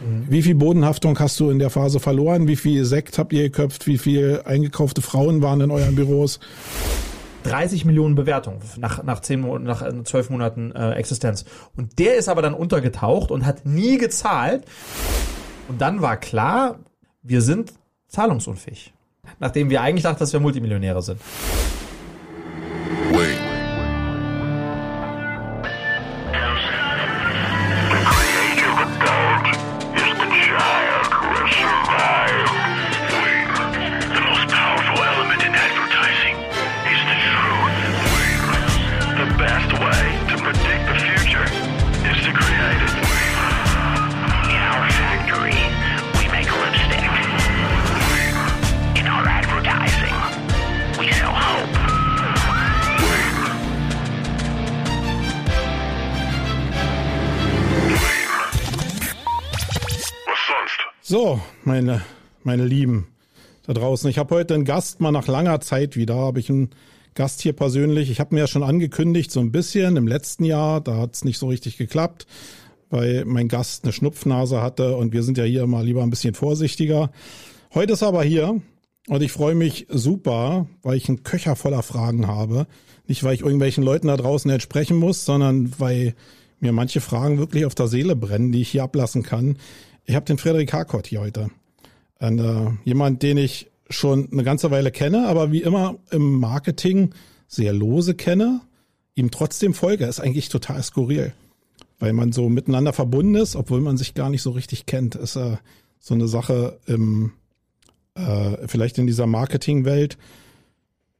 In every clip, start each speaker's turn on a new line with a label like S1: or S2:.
S1: Mhm. Wie viel Bodenhaftung hast du in der Phase verloren? Wie viel Sekt habt ihr geköpft? Wie viel eingekaufte Frauen waren in euren Büros?
S2: 30 Millionen Bewertungen nach, nach, nach äh, zwölf Monaten äh, Existenz. Und der ist aber dann untergetaucht und hat nie gezahlt. Und dann war klar, wir sind zahlungsunfähig. Nachdem wir eigentlich dachten, dass wir Multimillionäre sind.
S1: Da draußen. Ich habe heute einen Gast mal nach langer Zeit wieder. Habe ich einen Gast hier persönlich. Ich habe mir ja schon angekündigt, so ein bisschen im letzten Jahr. Da hat es nicht so richtig geklappt, weil mein Gast eine Schnupfnase hatte und wir sind ja hier immer lieber ein bisschen vorsichtiger. Heute ist er aber hier und ich freue mich super, weil ich einen Köcher voller Fragen habe. Nicht, weil ich irgendwelchen Leuten da draußen jetzt sprechen muss, sondern weil mir manche Fragen wirklich auf der Seele brennen, die ich hier ablassen kann. Ich habe den Frederik Harkott hier heute. Und, äh, jemand, den ich schon eine ganze Weile kenne, aber wie immer im Marketing sehr lose kenne, ihm trotzdem folge, ist eigentlich total skurril. Weil man so miteinander verbunden ist, obwohl man sich gar nicht so richtig kennt. Ist äh, so eine Sache im, äh, vielleicht in dieser Marketingwelt.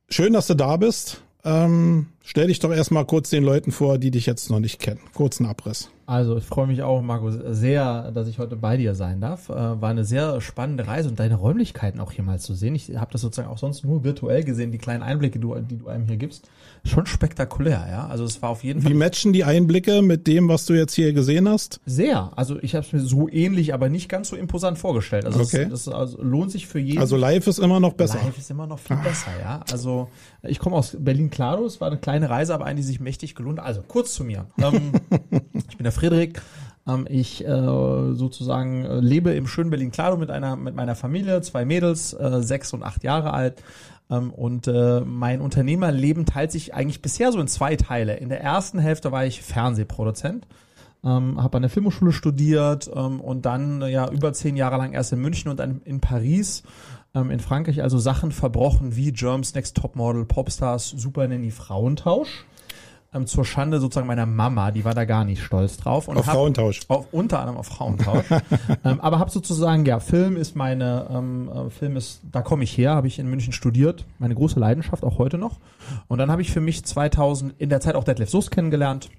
S1: Schön, dass du da bist. Ähm, stell dich doch erstmal kurz den Leuten vor, die dich jetzt noch nicht kennen. Kurzen Abriss.
S2: Also ich freue mich auch, Marco, sehr, dass ich heute bei dir sein darf. Äh, war eine sehr spannende Reise und deine Räumlichkeiten auch hier mal zu sehen. Ich habe das sozusagen auch sonst nur virtuell gesehen, die kleinen Einblicke, die du, einem hier gibst. Schon spektakulär, ja. Also es war auf jeden
S1: Fall. Wie matchen die Einblicke mit dem, was du jetzt hier gesehen hast?
S2: Sehr. Also ich habe es mir so ähnlich, aber nicht ganz so imposant vorgestellt. Also
S1: okay.
S2: das, das also lohnt sich für jeden.
S1: Also live ist immer noch besser.
S2: Live ist immer noch viel Ach. besser, ja. Also ich komme aus Berlin-Klado. Es war eine kleine Reise, aber eine, die sich mächtig gelohnt. Also kurz zu mir. Ähm, ich bin der Friedrich. Ähm, ich äh, sozusagen äh, lebe im schönen Berlin-Klado mit einer mit meiner Familie, zwei Mädels, äh, sechs und acht Jahre alt. Ähm, und äh, mein Unternehmerleben teilt sich eigentlich bisher so in zwei Teile. In der ersten Hälfte war ich Fernsehproduzent. Ähm, habe an der Filmhochschule studiert ähm, und dann äh, ja über zehn Jahre lang erst in München und dann in Paris ähm, in Frankreich also Sachen verbrochen wie Germs Next Topmodel, Popstars, Super Nanny, Frauentausch ähm, zur Schande sozusagen meiner Mama, die war da gar nicht stolz drauf.
S1: Und auf hab, Frauentausch.
S2: Auf, unter anderem auf Frauentausch. ähm, aber habe sozusagen, ja, Film ist meine, ähm, äh, Film ist, da komme ich her, habe ich in München studiert, meine große Leidenschaft, auch heute noch. Und dann habe ich für mich 2000, in der Zeit auch Detlef Soest kennengelernt,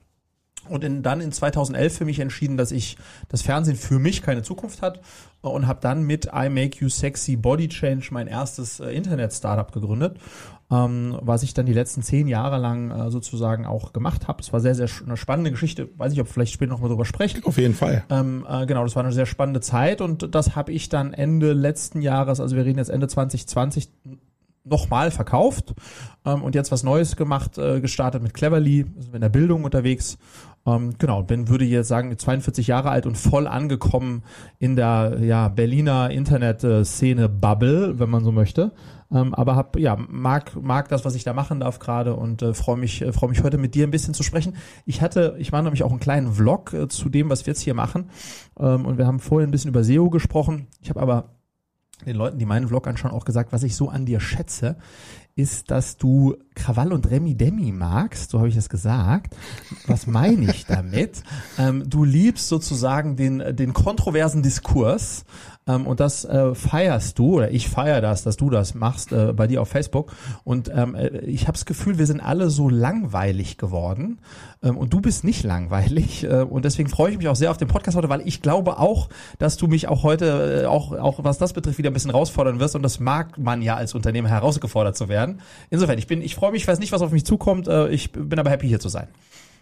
S2: und in, dann in 2011 für mich entschieden, dass ich das Fernsehen für mich keine Zukunft hat und habe dann mit I Make You Sexy Body Change mein erstes äh, Internet-Startup gegründet, ähm, was ich dann die letzten zehn Jahre lang äh, sozusagen auch gemacht habe. Es war sehr, sehr eine spannende Geschichte. Weiß ich, ob vielleicht später noch mal drüber sprechen.
S1: Auf jeden Fall.
S2: Ähm, äh, genau, das war eine sehr spannende Zeit und das habe ich dann Ende letzten Jahres, also wir reden jetzt Ende 2020, nochmal verkauft ähm, und jetzt was Neues gemacht, äh, gestartet mit Cleverly, sind wir in der Bildung unterwegs ähm, genau, Ben würde jetzt sagen, 42 Jahre alt und voll angekommen in der ja, Berliner Internet-Szene-Bubble, wenn man so möchte. Ähm, aber hab, ja, mag, mag das, was ich da machen darf gerade und äh, freue mich, äh, freue mich heute mit dir ein bisschen zu sprechen. Ich hatte, ich mache nämlich auch einen kleinen Vlog äh, zu dem, was wir jetzt hier machen. Ähm, und wir haben vorhin ein bisschen über SEO gesprochen. Ich habe aber den Leuten, die meinen Vlog anschauen, auch gesagt, was ich so an dir schätze, ist, dass du Krawall und Remi Demi magst, so habe ich es gesagt. Was meine ich damit? ähm, du liebst sozusagen den, den kontroversen Diskurs ähm, und das äh, feierst du, oder ich feiere das, dass du das machst äh, bei dir auf Facebook. Und ähm, äh, ich habe das Gefühl, wir sind alle so langweilig geworden. Ähm, und du bist nicht langweilig. Äh, und deswegen freue ich mich auch sehr auf den Podcast heute, weil ich glaube auch, dass du mich auch heute, äh, auch, auch was das betrifft, wieder ein bisschen herausfordern wirst. Und das mag man ja als Unternehmer herausgefordert zu werden. Insofern, ich bin, ich freue mich, ich weiß nicht, was auf mich zukommt. Äh, ich bin aber happy, hier zu sein.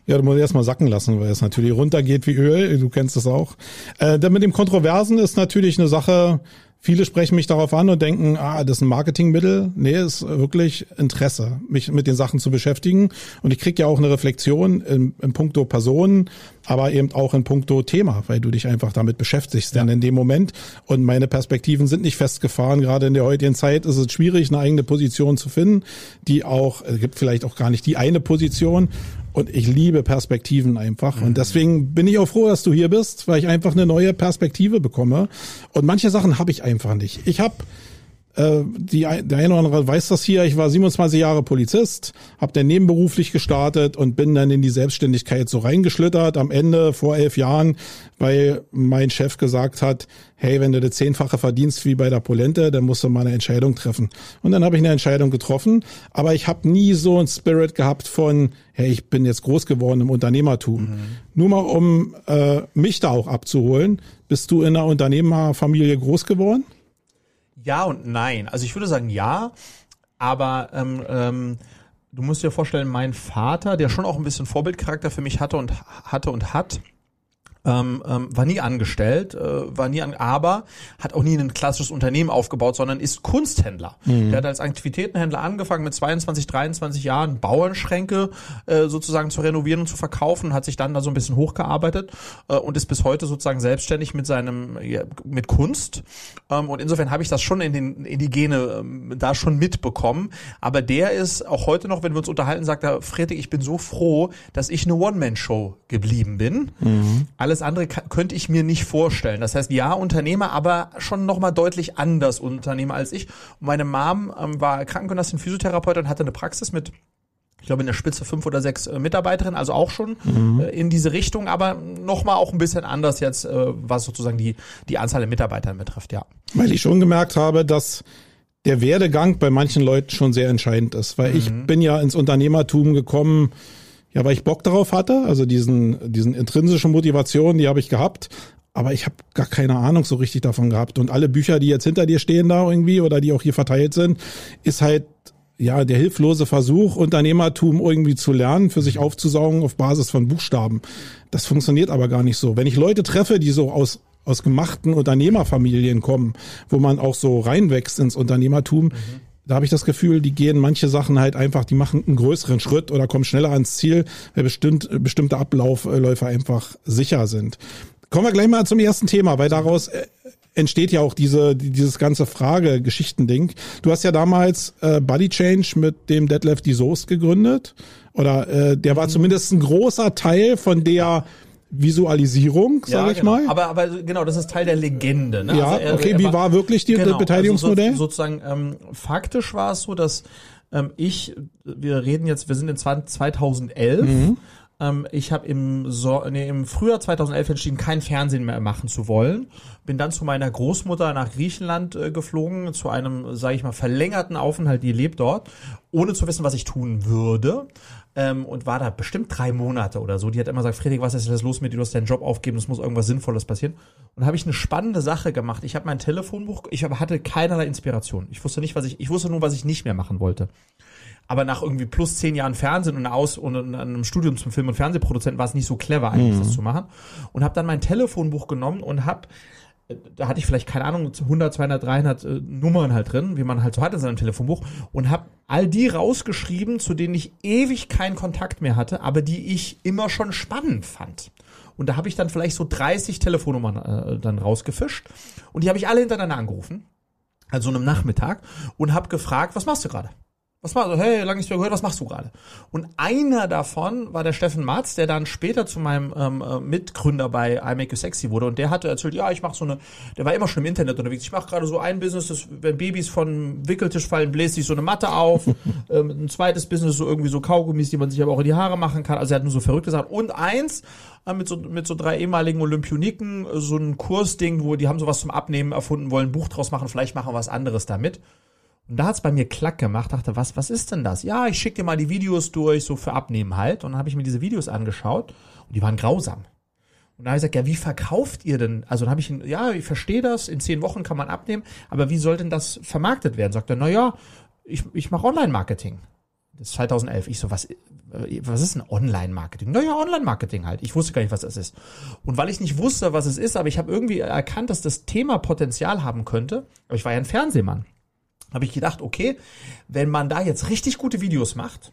S1: Ja, du musst erstmal sacken lassen, weil es natürlich runtergeht wie Öl. Du kennst es auch. Äh, dann mit dem Kontroversen ist natürlich eine Sache, Viele sprechen mich darauf an und denken, ah, das ist ein Marketingmittel. Nee, ist wirklich Interesse, mich mit den Sachen zu beschäftigen. Und ich kriege ja auch eine Reflexion im, im puncto Personen, aber eben auch in puncto Thema, weil du dich einfach damit beschäftigst ja. dann in dem Moment. Und meine Perspektiven sind nicht festgefahren. Gerade in der heutigen Zeit ist es schwierig, eine eigene Position zu finden, die auch, es gibt vielleicht auch gar nicht die eine Position. Und ich liebe Perspektiven einfach. Mhm. Und deswegen bin ich auch froh, dass du hier bist, weil ich einfach eine neue Perspektive bekomme. Und manche Sachen habe ich einfach nicht. Ich habe äh, die, der eine oder andere weiß das hier, ich war 27 Jahre Polizist, habe dann nebenberuflich gestartet und bin dann in die Selbstständigkeit so reingeschlittert am Ende vor elf Jahren, weil mein Chef gesagt hat, hey, wenn du das Zehnfache verdienst wie bei der Polente, dann musst du mal eine Entscheidung treffen. Und dann habe ich eine Entscheidung getroffen, aber ich habe nie so ein Spirit gehabt von, hey, ich bin jetzt groß geworden im Unternehmertum. Mhm. Nur mal, um äh, mich da auch abzuholen, bist du in einer Unternehmerfamilie groß geworden?
S2: Ja und nein. Also ich würde sagen ja, aber ähm, ähm, du musst dir vorstellen, mein Vater, der schon auch ein bisschen Vorbildcharakter für mich hatte und hatte und hat, ähm, ähm, war nie angestellt, äh, war nie an, aber hat auch nie ein klassisches Unternehmen aufgebaut, sondern ist Kunsthändler. Mhm. Der hat als Aktivitätenhändler angefangen mit 22, 23 Jahren Bauernschränke äh, sozusagen zu renovieren und zu verkaufen, hat sich dann da so ein bisschen hochgearbeitet äh, und ist bis heute sozusagen selbstständig mit seinem ja, mit Kunst. Ähm, und insofern habe ich das schon in den in die Gene ähm, da schon mitbekommen. Aber der ist auch heute noch, wenn wir uns unterhalten, sagt er, Friedrich, ich bin so froh, dass ich eine One-Man-Show geblieben bin. Mhm alles andere könnte ich mir nicht vorstellen. Das heißt, ja, Unternehmer, aber schon nochmal deutlich anders Unternehmer als ich. Und meine Mom ähm, war Krankengymnastin, Physiotherapeutin und hatte eine Praxis mit ich glaube in der Spitze fünf oder sechs äh, Mitarbeiterinnen, also auch schon mhm. äh, in diese Richtung, aber nochmal auch ein bisschen anders jetzt, äh, was sozusagen die, die Anzahl der Mitarbeiter betrifft, ja.
S1: Weil ich schon gemerkt habe, dass der Werdegang bei manchen Leuten schon sehr entscheidend ist, weil mhm. ich bin ja ins Unternehmertum gekommen, ja, weil ich Bock darauf hatte, also diesen, diesen intrinsischen Motivation, die habe ich gehabt, aber ich habe gar keine Ahnung so richtig davon gehabt. Und alle Bücher, die jetzt hinter dir stehen da irgendwie oder die auch hier verteilt sind, ist halt ja der hilflose Versuch, Unternehmertum irgendwie zu lernen, für sich aufzusaugen auf Basis von Buchstaben. Das funktioniert aber gar nicht so. Wenn ich Leute treffe, die so aus aus gemachten Unternehmerfamilien kommen, wo man auch so reinwächst ins Unternehmertum, mhm da habe ich das Gefühl, die gehen manche Sachen halt einfach, die machen einen größeren Schritt oder kommen schneller ans Ziel, weil bestimmt, bestimmte Ablaufläufe einfach sicher sind. Kommen wir gleich mal zum ersten Thema, weil daraus äh, entsteht ja auch diese, dieses ganze Frage-Geschichten-Ding. Du hast ja damals äh, Body Change mit dem Deadlift die Soest gegründet. Oder äh, der war mhm. zumindest ein großer Teil von der Visualisierung, sage ja, ich
S2: genau.
S1: mal.
S2: Aber, aber genau, das ist Teil der Legende. Ne?
S1: Ja, also er, okay, er wie war wirklich die, genau, Beteiligungsmodell?
S2: Also so, sozusagen, ähm, faktisch war es so, dass ähm, ich, wir reden jetzt, wir sind in 2011, mhm. Ähm, ich habe im, so nee, im Frühjahr 2011 entschieden, kein Fernsehen mehr machen zu wollen. Bin dann zu meiner Großmutter nach Griechenland äh, geflogen, zu einem, sage ich mal, verlängerten Aufenthalt, die lebt dort, ohne zu wissen, was ich tun würde ähm, und war da bestimmt drei Monate oder so. Die hat immer gesagt, Friedrich, was ist denn los mit dir? Du hast deinen Job aufgeben, es muss irgendwas Sinnvolles passieren. Und habe ich eine spannende Sache gemacht. Ich habe mein Telefonbuch, ich hatte keinerlei Inspiration. Ich wusste nicht, was ich, ich wusste nur, was ich nicht mehr machen wollte. Aber nach irgendwie plus zehn Jahren Fernsehen und, Aus und einem Studium zum Film- und Fernsehproduzenten war es nicht so clever eigentlich, mhm. das zu machen. Und habe dann mein Telefonbuch genommen und habe da hatte ich vielleicht, keine Ahnung, 100, 200, 300 äh, Nummern halt drin, wie man halt so hat in seinem Telefonbuch und habe all die rausgeschrieben, zu denen ich ewig keinen Kontakt mehr hatte, aber die ich immer schon spannend fand. Und da habe ich dann vielleicht so 30 Telefonnummern äh, dann rausgefischt und die habe ich alle hintereinander angerufen, also einem Nachmittag und habe gefragt, was machst du gerade? Was machst du? Hey, lange nicht mehr gehört, was machst du gerade? Und einer davon war der Steffen Matz, der dann später zu meinem ähm, äh, Mitgründer bei I Make You Sexy wurde. Und der hatte erzählt, ja, ich mache so eine, der war immer schon im Internet unterwegs. Ich mache gerade so ein Business, das, wenn Babys von Wickeltisch fallen, bläst sich so eine Matte auf. ähm, ein zweites Business, so irgendwie so Kaugummis, die man sich aber auch in die Haare machen kann. Also er hat nur so verrückte Sachen. Und eins, äh, mit so, mit so drei ehemaligen Olympioniken, so ein Kursding, wo die haben sowas zum Abnehmen erfunden, wollen ein Buch draus machen, vielleicht machen wir was anderes damit. Und da hat's bei mir klack gemacht, dachte, was, was ist denn das? Ja, ich schicke dir mal die Videos durch, so für Abnehmen halt. Und dann habe ich mir diese Videos angeschaut und die waren grausam. Und da habe ich gesagt, ja, wie verkauft ihr denn? Also dann habe ich, ja, ich verstehe das, in zehn Wochen kann man abnehmen, aber wie soll denn das vermarktet werden? Sagt er, na ja, ich, ich mache Online-Marketing. Das ist 2011. Ich so, was, was ist ein Online-Marketing? Naja, Online-Marketing halt. Ich wusste gar nicht, was das ist. Und weil ich nicht wusste, was es ist, aber ich habe irgendwie erkannt, dass das Thema Potenzial haben könnte, aber ich war ja ein Fernsehmann, habe ich gedacht, okay, wenn man da jetzt richtig gute Videos macht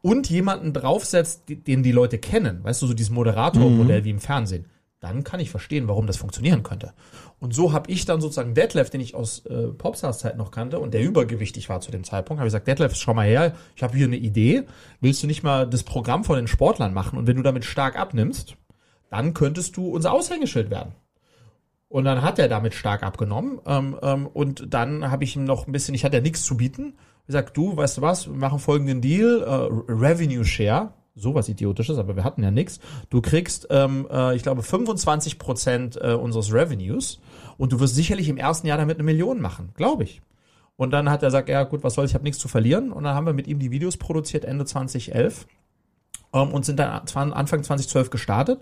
S2: und jemanden draufsetzt, den die Leute kennen, weißt du, so dieses Moderatormodell mhm. wie im Fernsehen, dann kann ich verstehen, warum das funktionieren könnte. Und so habe ich dann sozusagen Detlef, den ich aus äh, Popstars Zeit noch kannte und der übergewichtig war zu dem Zeitpunkt, habe ich gesagt, Detlef, schau mal her, ich habe hier eine Idee. Willst du nicht mal das Programm von den Sportlern machen? Und wenn du damit stark abnimmst, dann könntest du unser Aushängeschild werden. Und dann hat er damit stark abgenommen. Ähm, ähm, und dann habe ich ihm noch ein bisschen, ich hatte ja nichts zu bieten. Ich gesagt, du, weißt du was, wir machen folgenden Deal, äh, Revenue Share sowas Idiotisches, aber wir hatten ja nichts. Du kriegst, ähm, äh, ich glaube, 25 Prozent äh, unseres Revenues und du wirst sicherlich im ersten Jahr damit eine Million machen, glaube ich. Und dann hat er gesagt, ja gut, was soll ich habe nichts zu verlieren. Und dann haben wir mit ihm die Videos produziert Ende 2011 ähm, und sind dann Anfang 2012 gestartet.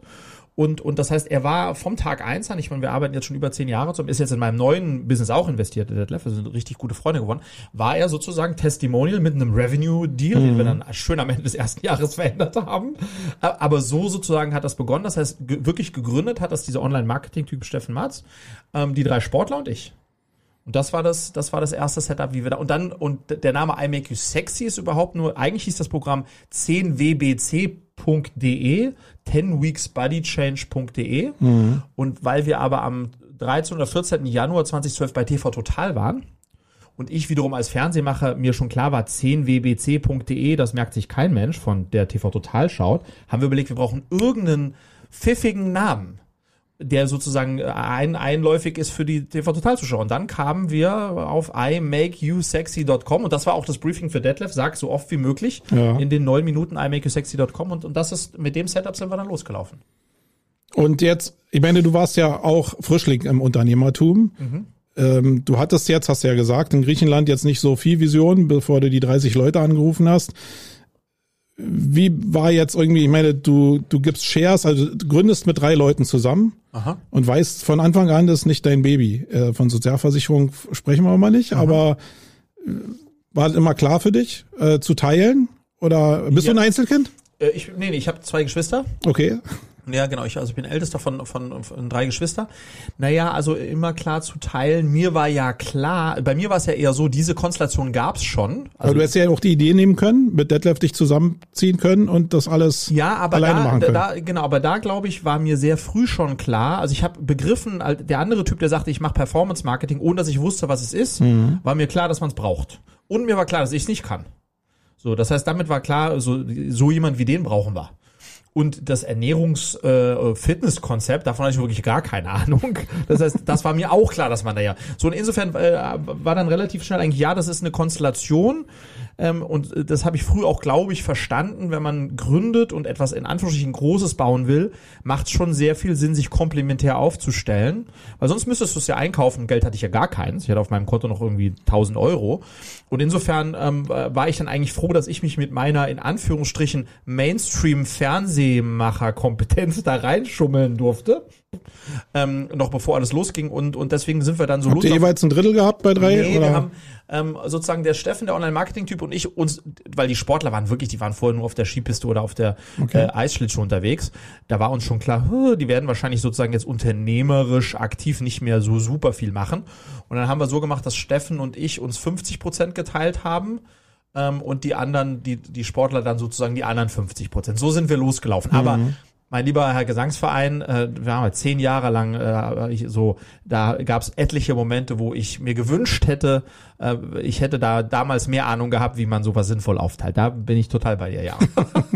S2: Und, und das heißt, er war vom Tag eins an, ich meine, wir arbeiten jetzt schon über zehn Jahre zusammen, ist jetzt in meinem neuen Business auch investiert, der Detlef, wir sind richtig gute Freunde geworden, war er sozusagen Testimonial mit einem Revenue-Deal, mhm. den wir dann schön am Ende des ersten Jahres verändert haben. Aber so sozusagen hat das begonnen. Das heißt, ge wirklich gegründet hat das dieser Online-Marketing-Typ Steffen Matz, ähm, die drei Sportler und ich. Und das war das, das war das erste Setup, wie wir da, und dann, und der Name I Make You Sexy ist überhaupt nur, eigentlich hieß das Programm 10wbc.de, 10weeksbodychange.de. Mhm. Und weil wir aber am 13. oder 14. Januar 2012 bei TV Total waren, und ich wiederum als Fernsehmacher mir schon klar war, 10wbc.de, das merkt sich kein Mensch von der TV Total schaut, haben wir überlegt, wir brauchen irgendeinen pfiffigen Namen der sozusagen äh, ein, einläufig ist für die TV-Total-Zuschauer. Und dann kamen wir auf imakeyousexy.com und das war auch das Briefing für Detlef, sag so oft wie möglich ja. in den neun Minuten imakeyousexy.com und, und das ist, mit dem Setup sind wir dann losgelaufen.
S1: Und jetzt, ich meine, du warst ja auch Frischling im Unternehmertum. Mhm. Ähm, du hattest jetzt, hast du ja gesagt, in Griechenland jetzt nicht so viel Vision, bevor du die 30 Leute angerufen hast wie war jetzt irgendwie, ich meine, du, du gibst Shares, also du gründest mit drei Leuten zusammen Aha. und weißt von Anfang an, das ist nicht dein Baby. Äh, von Sozialversicherung sprechen wir mal nicht, Aha. aber äh, war das immer klar für dich, äh, zu teilen? Oder bist ja. du ein Einzelkind?
S2: Ich, nee, nee, ich habe zwei Geschwister.
S1: Okay.
S2: Ja, genau. Ich, also ich bin ältester von, von, von drei Geschwister. Naja, also immer klar zu teilen. Mir war ja klar, bei mir war es ja eher so, diese Konstellation gab's schon.
S1: Also aber du hättest ja auch die Idee nehmen können, mit Detlef dich zusammenziehen können und das alles
S2: ja, aber
S1: alleine
S2: da,
S1: machen können.
S2: Da, genau, aber da glaube ich, war mir sehr früh schon klar. Also ich habe begriffen, der andere Typ, der sagte, ich mache Performance Marketing, ohne dass ich wusste, was es ist, mhm. war mir klar, dass man es braucht. Und mir war klar, dass ich es nicht kann. So, das heißt, damit war klar, so, so jemand wie den brauchen wir. Und das Ernährungs-Fitness-Konzept, äh, davon hatte ich wirklich gar keine Ahnung. Das heißt, das war mir auch klar, dass man da ja. So, und insofern äh, war dann relativ schnell eigentlich, ja, das ist eine Konstellation. Ähm, und das habe ich früh auch, glaube ich, verstanden. Wenn man gründet und etwas in Anführungsstrichen Großes bauen will, macht es schon sehr viel Sinn, sich komplementär aufzustellen. Weil sonst müsstest du es ja einkaufen. Geld hatte ich ja gar keins. Ich hatte auf meinem Konto noch irgendwie 1000 Euro. Und insofern ähm, war ich dann eigentlich froh, dass ich mich mit meiner in Anführungsstrichen Mainstream-Fernsehmacher-Kompetenz da reinschummeln durfte. Ähm, noch bevor alles losging und, und deswegen sind wir dann so
S1: Habt los. Habt ihr jeweils ein Drittel gehabt bei drei?
S2: Nee, oder? wir haben ähm, sozusagen der Steffen, der Online-Marketing-Typ und ich uns, weil die Sportler waren wirklich, die waren vorher nur auf der Skipiste oder auf der okay. äh, Eisschlittschuh unterwegs. Da war uns schon klar, die werden wahrscheinlich sozusagen jetzt unternehmerisch aktiv nicht mehr so super viel machen. Und dann haben wir so gemacht, dass Steffen und ich uns 50 Prozent geteilt haben ähm, und die anderen, die, die Sportler dann sozusagen die anderen 50 Prozent. So sind wir losgelaufen. Mhm. Aber mein lieber Herr Gesangsverein, äh, wir haben zehn Jahre lang äh, ich, so, da gab es etliche Momente, wo ich mir gewünscht hätte, äh, ich hätte da damals mehr Ahnung gehabt, wie man sowas sinnvoll aufteilt. Da bin ich total bei dir, ja.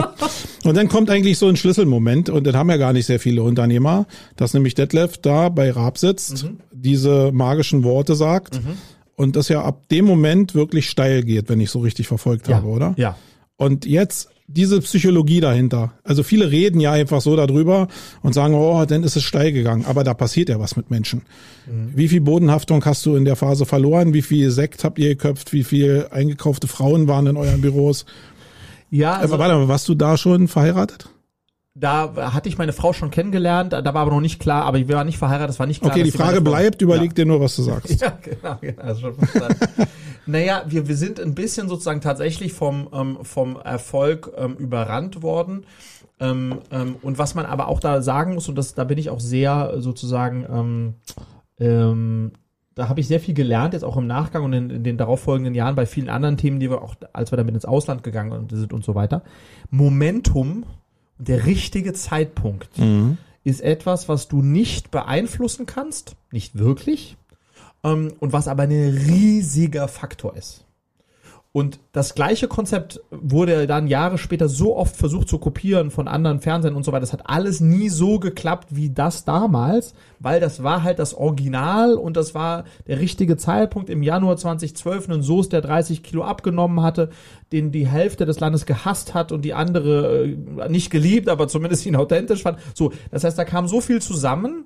S1: und dann kommt eigentlich so ein Schlüsselmoment, und das haben ja gar nicht sehr viele Unternehmer, dass nämlich Detlef da bei Raab sitzt, mhm. diese magischen Worte sagt mhm. und das ja ab dem Moment wirklich steil geht, wenn ich so richtig verfolgt
S2: ja.
S1: habe, oder?
S2: Ja.
S1: Und jetzt diese Psychologie dahinter. Also viele reden ja einfach so darüber und sagen, oh, dann ist es steil gegangen. Aber da passiert ja was mit Menschen. Mhm. Wie viel Bodenhaftung hast du in der Phase verloren? Wie viel Sekt habt ihr geköpft? Wie viel eingekaufte Frauen waren in euren Büros?
S2: Ja, also,
S1: warte mal, warst du da schon verheiratet?
S2: Da hatte ich meine Frau schon kennengelernt, da war aber noch nicht klar, aber wir waren nicht verheiratet, das war nicht klar.
S1: Okay, die Frage bleibt, überleg ja. dir nur, was du sagst.
S2: Ja, genau, genau. Also schon Naja, wir, wir sind ein bisschen sozusagen tatsächlich vom, ähm, vom Erfolg ähm, überrannt worden. Ähm, ähm, und was man aber auch da sagen muss, und das, da bin ich auch sehr sozusagen, ähm, ähm, da habe ich sehr viel gelernt, jetzt auch im Nachgang und in, in, den darauffolgenden Jahren bei vielen anderen Themen, die wir auch, als wir damit ins Ausland gegangen sind und so weiter. Momentum, der richtige Zeitpunkt, mhm. ist etwas, was du nicht beeinflussen kannst, nicht wirklich, ähm, und was aber ein riesiger Faktor ist. Und das gleiche Konzept wurde dann Jahre später so oft versucht zu kopieren von anderen Fernsehern und so weiter. Das hat alles nie so geklappt wie das damals, weil das war halt das Original und das war der richtige Zeitpunkt im Januar 2012. Ein Soße, der 30 Kilo abgenommen hatte, den die Hälfte des Landes gehasst hat und die andere äh, nicht geliebt, aber zumindest ihn authentisch fand. So, das heißt, da kam so viel zusammen,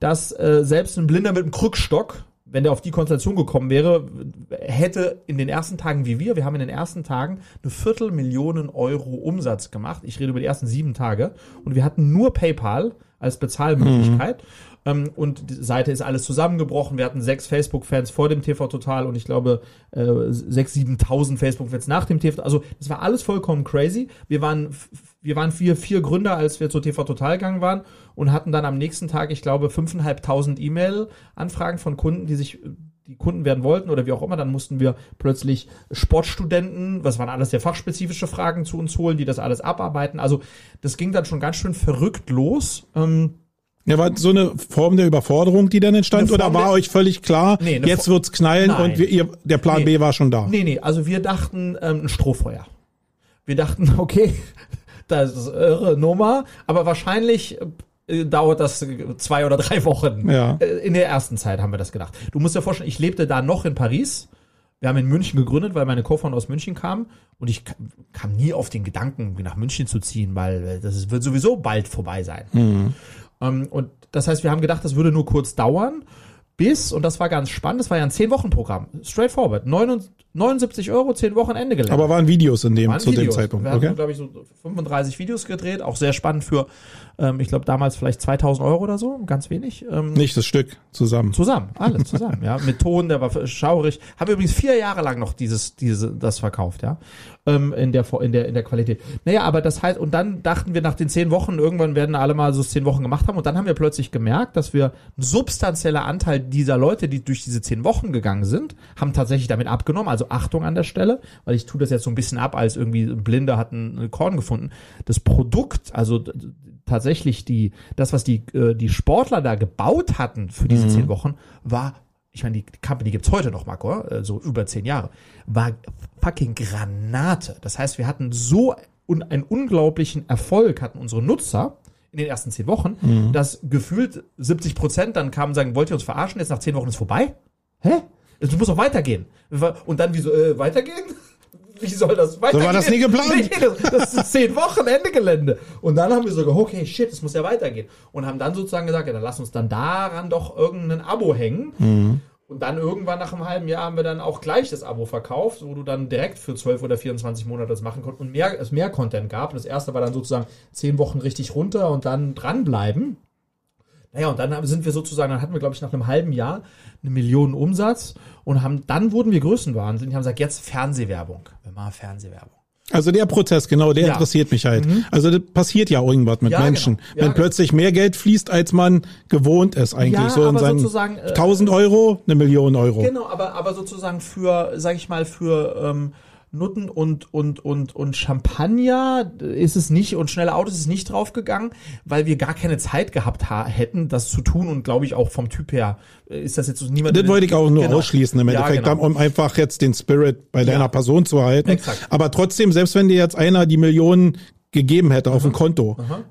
S2: dass äh, selbst ein Blinder mit einem Krückstock wenn der auf die Konstellation gekommen wäre, hätte in den ersten Tagen wie wir, wir haben in den ersten Tagen eine Viertelmillion Euro Umsatz gemacht. Ich rede über die ersten sieben Tage. Und wir hatten nur PayPal als Bezahlmöglichkeit. Mhm. Ähm, und die Seite ist alles zusammengebrochen. Wir hatten sechs Facebook-Fans vor dem TV Total und ich glaube äh, sechs, siebentausend Facebook-Fans nach dem TV. Also das war alles vollkommen crazy. Wir waren wir waren vier, vier Gründer, als wir zur TV Total gegangen waren und hatten dann am nächsten Tag, ich glaube, fünfeinhalbtausend E-Mail-Anfragen von Kunden, die sich die Kunden werden wollten oder wie auch immer, dann mussten wir plötzlich Sportstudenten, was waren alles sehr fachspezifische Fragen zu uns holen, die das alles abarbeiten. Also das ging dann schon ganz schön verrückt los. Ähm,
S1: ja, war so eine Form der Überforderung, die dann entstand, oder war euch völlig klar, nee, jetzt wird's knallen Nein. und wir, ihr, der Plan nee. B war schon da?
S2: Nee, nee, also wir dachten ähm, ein Strohfeuer. Wir dachten, okay, das ist irre Nummer, aber wahrscheinlich äh, dauert das zwei oder drei Wochen. Ja. Äh, in der ersten Zeit haben wir das gedacht. Du musst dir vorstellen, ich lebte da noch in Paris. Wir haben in München gegründet, weil meine Co-Founder aus München kamen und ich kam nie auf den Gedanken, nach München zu ziehen, weil äh, das wird sowieso bald vorbei sein. Mhm. Ähm, und das heißt, wir haben gedacht, das würde nur kurz dauern, bis, und das war ganz spannend, das war ja ein 10-Wochen-Programm, straightforward, 79 Euro, 10 Wochen Ende gelernt.
S1: Aber waren Videos in dem, zu Videos. dem Zeitpunkt,
S2: wir okay. glaube ich, so 35 Videos gedreht, auch sehr spannend für ähm, ich glaube damals vielleicht 2000 Euro oder so, ganz wenig.
S1: Ähm, Nicht das Stück, zusammen.
S2: Zusammen, alles zusammen, ja. Mit Ton, der war schaurig. Haben wir übrigens vier Jahre lang noch dieses, diese, das verkauft, ja. Ähm, in der, in der, in der Qualität. Naja, aber das heißt, und dann dachten wir nach den zehn Wochen, irgendwann werden alle mal so zehn Wochen gemacht haben und dann haben wir plötzlich gemerkt, dass wir ein substanzieller Anteil dieser Leute, die durch diese zehn Wochen gegangen sind, haben tatsächlich damit abgenommen. Also Achtung an der Stelle, weil ich tue das jetzt so ein bisschen ab, als irgendwie ein Blinder hat ein Korn gefunden. Das Produkt, also tatsächlich die, das, was die, äh, die Sportler da gebaut hatten für diese mhm. zehn Wochen, war, ich meine, die Company gibt's heute noch, Marco, äh, so über zehn Jahre, war fucking Granate. Das heißt, wir hatten so einen unglaublichen Erfolg, hatten unsere Nutzer, in den ersten zehn Wochen, mhm. dass gefühlt 70 Prozent dann kamen und sagen, wollt ihr uns verarschen, jetzt nach zehn Wochen ist vorbei? Hä? Du musst doch weitergehen. Und dann wie so, äh, weitergehen? wie soll das weitergehen?
S1: So war das nie geplant. Nee,
S2: das, das ist zehn Wochen Ende Gelände. Und dann haben wir sogar, okay, shit, das muss ja weitergehen. Und haben dann sozusagen gesagt, ja, dann lass uns dann daran doch irgendein Abo hängen. Mhm. Und dann irgendwann nach einem halben Jahr haben wir dann auch gleich das Abo verkauft, wo du dann direkt für 12 oder 24 Monate das machen konntest und mehr, es mehr Content gab. Und das erste war dann sozusagen zehn Wochen richtig runter und dann dranbleiben. Naja, und dann sind wir sozusagen, dann hatten wir, glaube ich, nach einem halben Jahr eine Million Umsatz und haben, dann wurden wir Größenwahnsinn. Die haben gesagt, jetzt Fernsehwerbung. Wir machen Fernsehwerbung.
S1: Also der Prozess, genau, der ja. interessiert mich halt. Mhm. Also das passiert ja irgendwas mit ja, Menschen. Genau. Ja, Wenn genau. plötzlich mehr Geld fließt, als man gewohnt ist eigentlich. So in seinen sozusagen, äh, 1000 Euro, eine Million Euro.
S2: Genau, aber, aber sozusagen für, sag ich mal, für ähm, Nutten und, und, und, und Champagner ist es nicht und schnelle Autos ist nicht draufgegangen, weil wir gar keine Zeit gehabt hätten, das zu tun und glaube ich auch vom Typ her äh, ist das jetzt so niemand.
S1: Das wollte ich auch nur genau. ausschließen im Endeffekt, ja, genau. um einfach jetzt den Spirit bei deiner ja. Person zu halten. Exakt. Aber trotzdem, selbst wenn dir jetzt einer die Millionen gegeben hätte auf dem Konto, Aha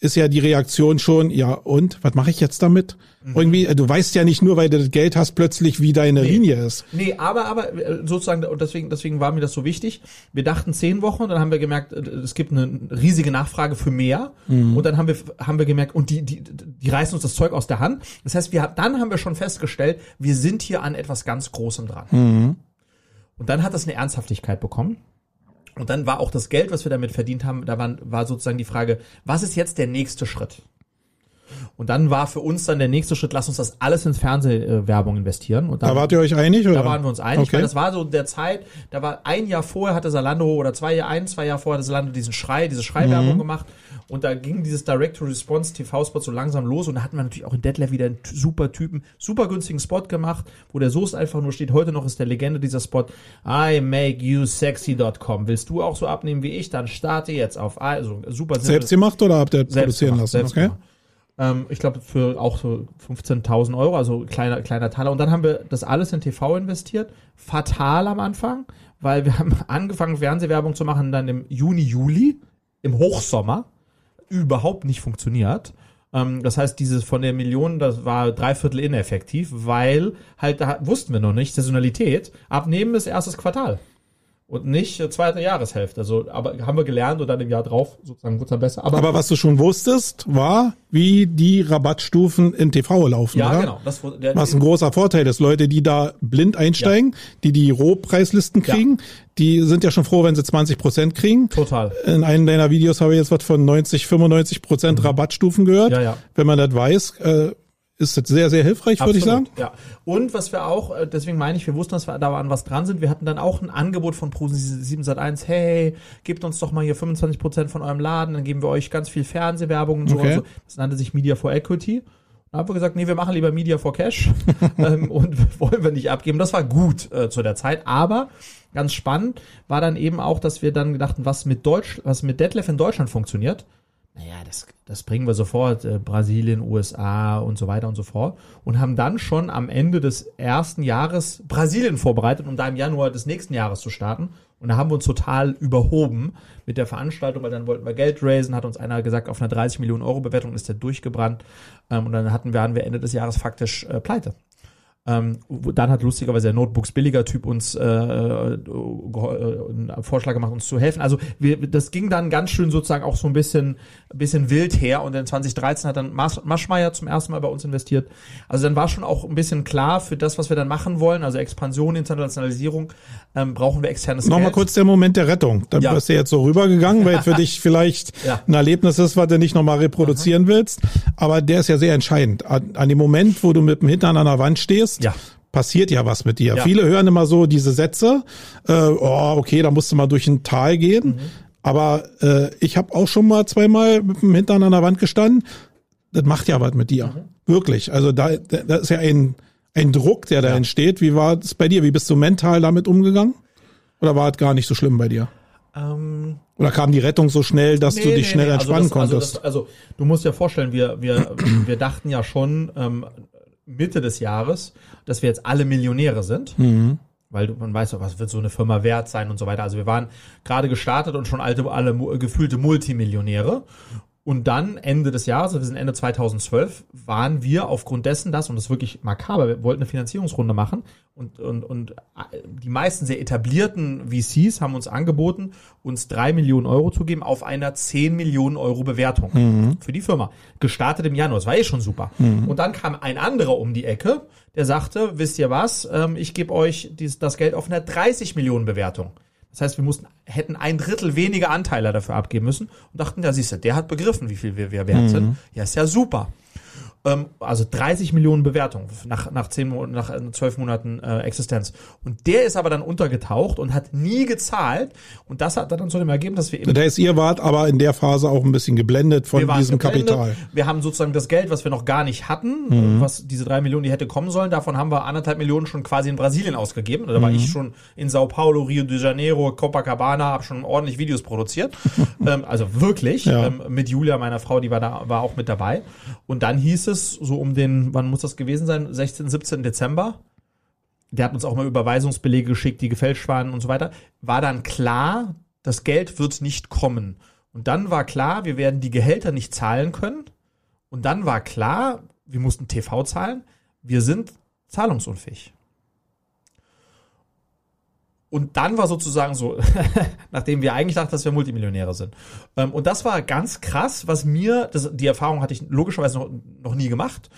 S1: ist ja die Reaktion schon, ja und, was mache ich jetzt damit? Mhm. Irgendwie, äh, du weißt ja nicht nur, weil du das Geld hast, plötzlich, wie deine nee. Linie ist.
S2: Nee, aber, aber äh, sozusagen, und deswegen, deswegen war mir das so wichtig. Wir dachten zehn Wochen, dann haben wir gemerkt, äh, es gibt eine riesige Nachfrage für mehr. Mhm. Und dann haben wir, haben wir gemerkt, und die, die, die reißen uns das Zeug aus der Hand. Das heißt, wir, dann haben wir schon festgestellt, wir sind hier an etwas ganz Großem dran. Mhm. Und dann hat das eine Ernsthaftigkeit bekommen. Und dann war auch das Geld, was wir damit verdient haben, da war, war sozusagen die Frage, was ist jetzt der nächste Schritt? Und dann war für uns dann der nächste Schritt, lass uns das alles ins Fernsehwerbung investieren. Und dann,
S1: da wart ihr euch einig, oder?
S2: Da waren wir uns einig, okay. weil das war so der Zeit, da war ein Jahr vorher hatte Salando oder zwei Jahre, ein, zwei Jahre vorher hatte Salando diesen Schrei, diese Schreiwerbung mhm. gemacht. Und da ging dieses Direct-to-Response TV-Spot so langsam los und da hatten wir natürlich auch in Detlef wieder einen super Typen, super günstigen Spot gemacht, wo der Soße einfach nur steht, heute noch ist der Legende dieser Spot, I make you sexy.com. Willst du auch so abnehmen wie ich, dann starte jetzt auf, also super.
S1: Selbst gemacht oder habt ihr produzieren lassen?
S2: Selbst okay. Ähm, ich glaube für auch so 15.000 Euro, also kleiner, kleiner Taler. Und dann haben wir das alles in TV investiert. Fatal am Anfang, weil wir haben angefangen Fernsehwerbung zu machen dann im Juni, Juli, im Hochsommer überhaupt nicht funktioniert. Ähm, das heißt, dieses von der Million, das war dreiviertel ineffektiv, weil halt da wussten wir noch nicht, Saisonalität, abnehmen ist erstes Quartal und nicht zweite Jahreshälfte. Also, aber haben wir gelernt und dann im Jahr drauf sozusagen wird es besser.
S1: Aber, aber was du schon wusstest, war, wie die Rabattstufen in TV laufen, ja, oder? genau. Das, der, was ein großer Vorteil ist. Leute, die da blind einsteigen, ja. die die Rohpreislisten kriegen, ja. die sind ja schon froh, wenn sie 20 Prozent kriegen.
S2: Total.
S1: In einem deiner Videos habe ich jetzt was von 90, 95 Prozent mhm. Rabattstufen gehört. Ja, ja. Wenn man das weiß, äh, ist das sehr, sehr hilfreich, würde ich sagen.
S2: Ja. Und was wir auch, äh, deswegen meine ich, wir wussten, dass wir da an was dran sind. Wir hatten dann auch ein Angebot von Pro7 Sat1, hey, gebt uns doch mal hier 25 Prozent von eurem Laden, dann geben wir euch ganz viel Fernsehwerbung und so. Okay. Und so. Das nannte sich Media for Equity. Da haben wir gesagt, nee, wir machen lieber Media for Cash ähm, und wollen wir nicht abgeben. Das war gut äh, zu der Zeit, aber ganz spannend war dann eben auch, dass wir dann gedachten, was mit Deutsch, was mit Detlef in Deutschland funktioniert, naja, das, das bringen wir sofort, äh, Brasilien, USA und so weiter und so fort. Und haben dann schon am Ende des ersten Jahres Brasilien vorbereitet, um da im Januar des nächsten Jahres zu starten. Und da haben wir uns total überhoben mit der Veranstaltung, weil dann wollten wir Geld raisen, hat uns einer gesagt, auf einer 30 Millionen Euro Bewertung ist der durchgebrannt. Ähm, und dann hatten wir, waren wir Ende des Jahres faktisch äh, pleite. Ähm, dann hat lustigerweise der Notebooks billiger Typ uns äh, äh, einen Vorschlag gemacht, uns zu helfen. Also wir, das ging dann ganz schön sozusagen auch so ein bisschen, bisschen wild her. Und in 2013 hat dann Mas Maschmeyer zum ersten Mal bei uns investiert. Also dann war schon auch ein bisschen klar für das, was wir dann machen wollen, also Expansion, Internationalisierung, ähm, brauchen wir externes
S1: Nochmal Geld. kurz der Moment der Rettung. Da ja. bist du jetzt so rübergegangen, weil für dich vielleicht ja. ein Erlebnis ist, was du nicht nochmal reproduzieren Aha. willst. Aber der ist ja sehr entscheidend. An, an dem Moment, wo du mit dem Hintern an der Wand stehst, bist, ja. passiert ja was mit dir. Ja. Viele hören immer so diese Sätze, äh, oh, okay, da musst du mal durch ein Tal gehen. Mhm. Aber äh, ich habe auch schon mal zweimal mit dem Hintern an der Wand gestanden. Das macht ja was mit dir. Mhm. Wirklich. Also da, da ist ja ein, ein Druck, der da ja. entsteht. Wie war es bei dir? Wie bist du mental damit umgegangen? Oder war es gar nicht so schlimm bei dir? Ähm, Oder kam die Rettung so schnell, dass nee, du dich nee, schnell nee. Also entspannen also das, konntest?
S2: Also, das, also, du musst dir vorstellen, wir, wir, wir dachten ja schon, ähm, Mitte des Jahres, dass wir jetzt alle Millionäre sind. Mhm. Weil man weiß doch, was wird so eine Firma wert sein und so weiter. Also wir waren gerade gestartet und schon alte, alle gefühlte Multimillionäre. Und dann Ende des Jahres, also wir sind Ende 2012, waren wir aufgrund dessen, dass, und das ist wirklich makaber, wir wollten eine Finanzierungsrunde machen und, und, und die meisten sehr etablierten VCs haben uns angeboten, uns drei Millionen Euro zu geben auf einer 10 Millionen Euro Bewertung mhm. für die Firma. Gestartet im Januar, das war eh schon super. Mhm. Und dann kam ein anderer um die Ecke, der sagte, wisst ihr was, ähm, ich gebe euch das Geld auf einer 30 Millionen Bewertung. Das heißt, wir mussten, hätten ein Drittel weniger Anteile dafür abgeben müssen und dachten, ja, siehst du, der hat begriffen, wie viel wir, wir wert mhm. sind. Ja, ist ja super also 30 Millionen Bewertungen nach, nach, zehn, nach äh, zwölf Monaten äh, Existenz. Und der ist aber dann untergetaucht und hat nie gezahlt. Und das hat dann zu dem Ergebnis, dass wir
S1: eben. Da ist ihr wart aber in der Phase auch ein bisschen geblendet von diesem geblendet. Kapital.
S2: Wir haben sozusagen das Geld, was wir noch gar nicht hatten, mhm. was diese drei Millionen, die hätte kommen sollen, davon haben wir anderthalb Millionen schon quasi in Brasilien ausgegeben. Da mhm. war ich schon in Sao Paulo, Rio de Janeiro, Copacabana, habe schon ordentlich Videos produziert. ähm, also wirklich. Ja. Ähm, mit Julia, meiner Frau, die war da, war auch mit dabei. Und dann hieß es, so um den, wann muss das gewesen sein? 16, 17 Dezember. Der hat uns auch mal Überweisungsbelege geschickt, die gefälscht waren und so weiter. War dann klar, das Geld wird nicht kommen. Und dann war klar, wir werden die Gehälter nicht zahlen können. Und dann war klar, wir mussten TV zahlen. Wir sind zahlungsunfähig. Und dann war sozusagen so, nachdem wir eigentlich dachten, dass wir Multimillionäre sind. Ähm, und das war ganz krass, was mir, das, die Erfahrung hatte ich logischerweise noch, noch nie gemacht.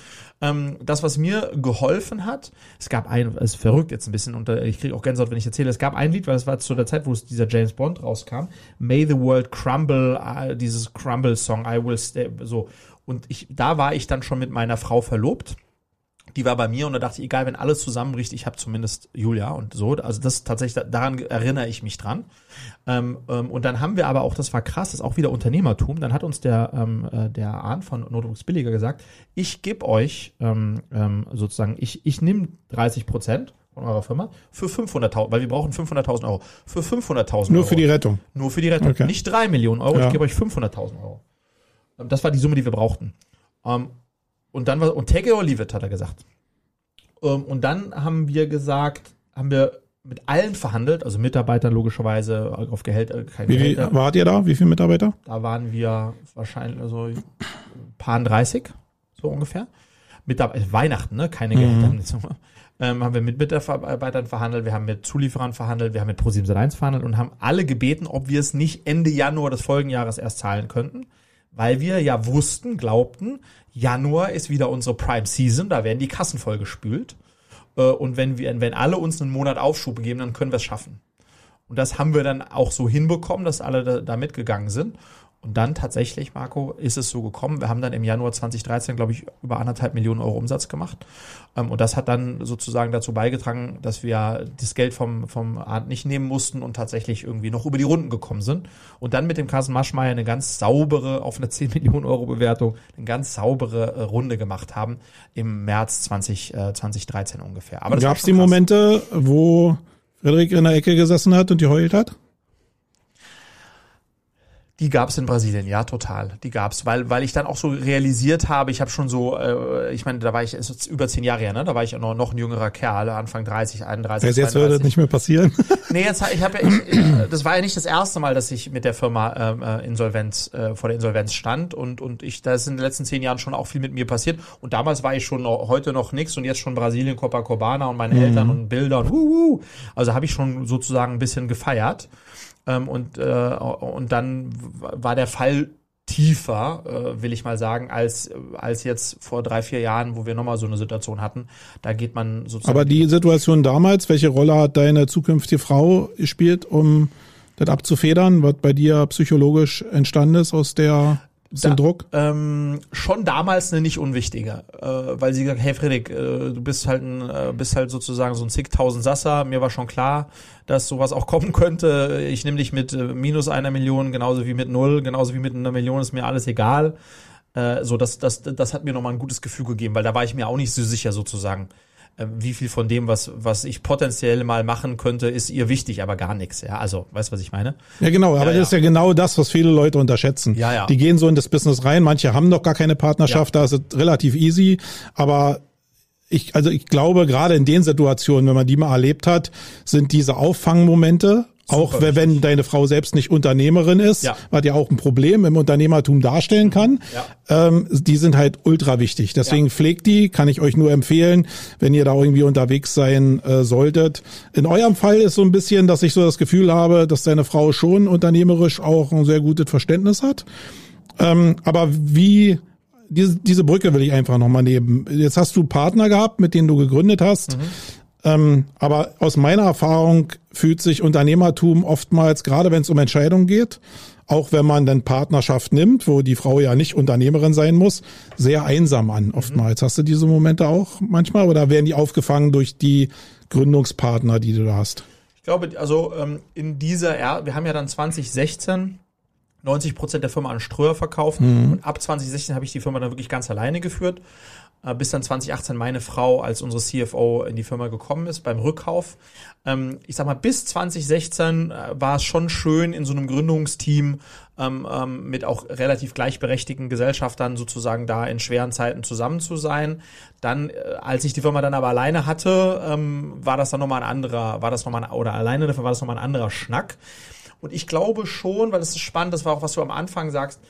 S2: Ähm, das, was mir geholfen hat, es gab ein, es ist verrückt jetzt ein bisschen und äh, ich kriege auch Gänsehaut, wenn ich erzähle, es gab ein Lied, weil es war zu der Zeit, wo es dieser James Bond rauskam, May the World Crumble, uh, dieses Crumble-Song, I Will Stay, so. Und ich, da war ich dann schon mit meiner Frau verlobt die war bei mir und da dachte ich, egal, wenn alles zusammenbricht, ich habe zumindest Julia und so. Also das tatsächlich, daran erinnere ich mich dran. Ähm, ähm, und dann haben wir aber auch, das war krass, das ist auch wieder Unternehmertum. Dann hat uns der, ähm, äh, der Arndt von Notebooks Billiger gesagt, ich gebe euch ähm, ähm, sozusagen, ich, ich nehme 30 Prozent von eurer Firma für 500.000, weil wir brauchen 500.000 Euro. Für 500.000 Euro.
S1: Nur für die Rettung.
S2: Nur für die Rettung. Okay. Nicht drei Millionen Euro, ja. ich gebe euch 500.000 Euro. Ähm, das war die Summe, die wir brauchten. Um, und dann war, und take it or leave it, hat er gesagt. Ähm, und dann haben wir gesagt, haben wir mit allen verhandelt, also Mitarbeiter logischerweise auf Gehälter.
S1: Kein Wie viel wart ihr da? Wie viele Mitarbeiter?
S2: Da waren wir wahrscheinlich so also paar 30, so ungefähr. Mitarbeiter, äh, Weihnachten, ne? Keine Gehälter. Mhm. Ähm, haben wir mit Mitarbeitern verhandelt, wir haben mit Zulieferern verhandelt, wir haben mit Pro7 verhandelt und haben alle gebeten, ob wir es nicht Ende Januar des Folgenjahres erst zahlen könnten, weil wir ja wussten, glaubten, Januar ist wieder unsere Prime Season, da werden die Kassen voll gespült. Äh, und wenn wir, wenn alle uns einen Monat Aufschub geben, dann können wir es schaffen. Und das haben wir dann auch so hinbekommen, dass alle da, da mitgegangen sind. Und dann tatsächlich, Marco, ist es so gekommen. Wir haben dann im Januar 2013, glaube ich, über anderthalb Millionen Euro Umsatz gemacht. Ähm, und das hat dann sozusagen dazu beigetragen, dass wir das Geld vom, vom Art nicht nehmen mussten und tatsächlich irgendwie noch über die Runden gekommen sind. Und dann mit dem Carsten Maschmeyer eine ganz saubere, auf eine 10 Millionen Euro Bewertung, eine ganz saubere äh, Runde gemacht haben im März 20, äh, 2013 ungefähr.
S1: Gab es die. Momente, wo Frederik in der Ecke gesessen hat und geheult hat?
S2: Die gab es in Brasilien, ja, total. Die gab es, weil, weil ich dann auch so realisiert habe, ich habe schon so, äh, ich meine, da war ich ist jetzt über zehn Jahre her, ne? Da war ich noch, noch ein jüngerer Kerl, Anfang 30, 31.
S1: Also jetzt würde das nicht mehr passieren.
S2: nee, jetzt ich habe ja, ich, das war ja nicht das erste Mal, dass ich mit der Firma ähm, äh, Insolvenz äh, vor der Insolvenz stand und und ich, da ist in den letzten zehn Jahren schon auch viel mit mir passiert. Und damals war ich schon noch, heute noch nix und jetzt schon Brasilien, Copacabana und meine mhm. Eltern und Bilder und wuhu. Also habe ich schon sozusagen ein bisschen gefeiert. Ähm, und, äh, und dann war der Fall tiefer, äh, will ich mal sagen, als, als jetzt vor drei, vier Jahren, wo wir nochmal so eine Situation hatten. Da geht man sozusagen.
S1: Aber die Situation damals, welche Rolle hat deine zukünftige Frau gespielt, um das abzufedern, was bei dir psychologisch entstanden ist aus der da, Druck?
S2: Ähm, schon damals eine nicht unwichtige, äh, weil sie gesagt, hey Friedrich, äh, du bist halt ein, äh, bist halt sozusagen so ein zigtausend Sasser. Mir war schon klar, dass sowas auch kommen könnte. Ich nehme dich mit äh, minus einer Million, genauso wie mit null, genauso wie mit einer Million, ist mir alles egal. Äh, so, das, das, das hat mir nochmal ein gutes Gefühl gegeben, weil da war ich mir auch nicht so sicher sozusagen wie viel von dem, was, was ich potenziell mal machen könnte, ist ihr wichtig, aber gar nichts. Ja, also, weißt du, was ich meine?
S1: Ja, genau, aber ja, das ist ja genau das, was viele Leute unterschätzen. Ja, ja. Die gehen so in das Business rein, manche haben noch gar keine Partnerschaft, ja. da ist es relativ easy, aber ich, also ich glaube, gerade in den Situationen, wenn man die mal erlebt hat, sind diese Auffangmomente auch Super wenn deine Frau selbst nicht Unternehmerin ist, ja. was ja auch ein Problem im Unternehmertum darstellen kann, ja. ähm, die sind halt ultra wichtig. Deswegen ja. pflegt die, kann ich euch nur empfehlen, wenn ihr da irgendwie unterwegs sein äh, solltet. In eurem Fall ist so ein bisschen, dass ich so das Gefühl habe, dass deine Frau schon unternehmerisch auch ein sehr gutes Verständnis hat. Ähm, aber wie diese, diese Brücke will ich einfach nochmal nehmen. Jetzt hast du Partner gehabt, mit denen du gegründet hast. Mhm. Ähm, aber aus meiner Erfahrung fühlt sich Unternehmertum oftmals, gerade wenn es um Entscheidungen geht, auch wenn man dann Partnerschaft nimmt, wo die Frau ja nicht Unternehmerin sein muss, sehr einsam an. Oftmals. Mhm. Hast du diese Momente auch manchmal oder werden die aufgefangen durch die Gründungspartner, die du da hast?
S2: Ich glaube, also ähm, in dieser, ja, wir haben ja dann 2016 90 Prozent der Firma an Ströer verkauft mhm. und ab 2016 habe ich die Firma dann wirklich ganz alleine geführt. Äh, bis dann 2018 meine Frau als unsere CFO in die Firma gekommen ist beim Rückkauf. Ähm, ich sag mal, bis 2016 äh, war es schon schön in so einem Gründungsteam ähm, ähm, mit auch relativ gleichberechtigten Gesellschaftern sozusagen da in schweren Zeiten zusammen zu sein. Dann, äh, als ich die Firma dann aber alleine hatte, war das dann nochmal ein anderer, war das nochmal, oder alleine dafür war das nochmal ein anderer Schnack. Und ich glaube schon, weil es ist spannend, das war auch, was du am Anfang sagst,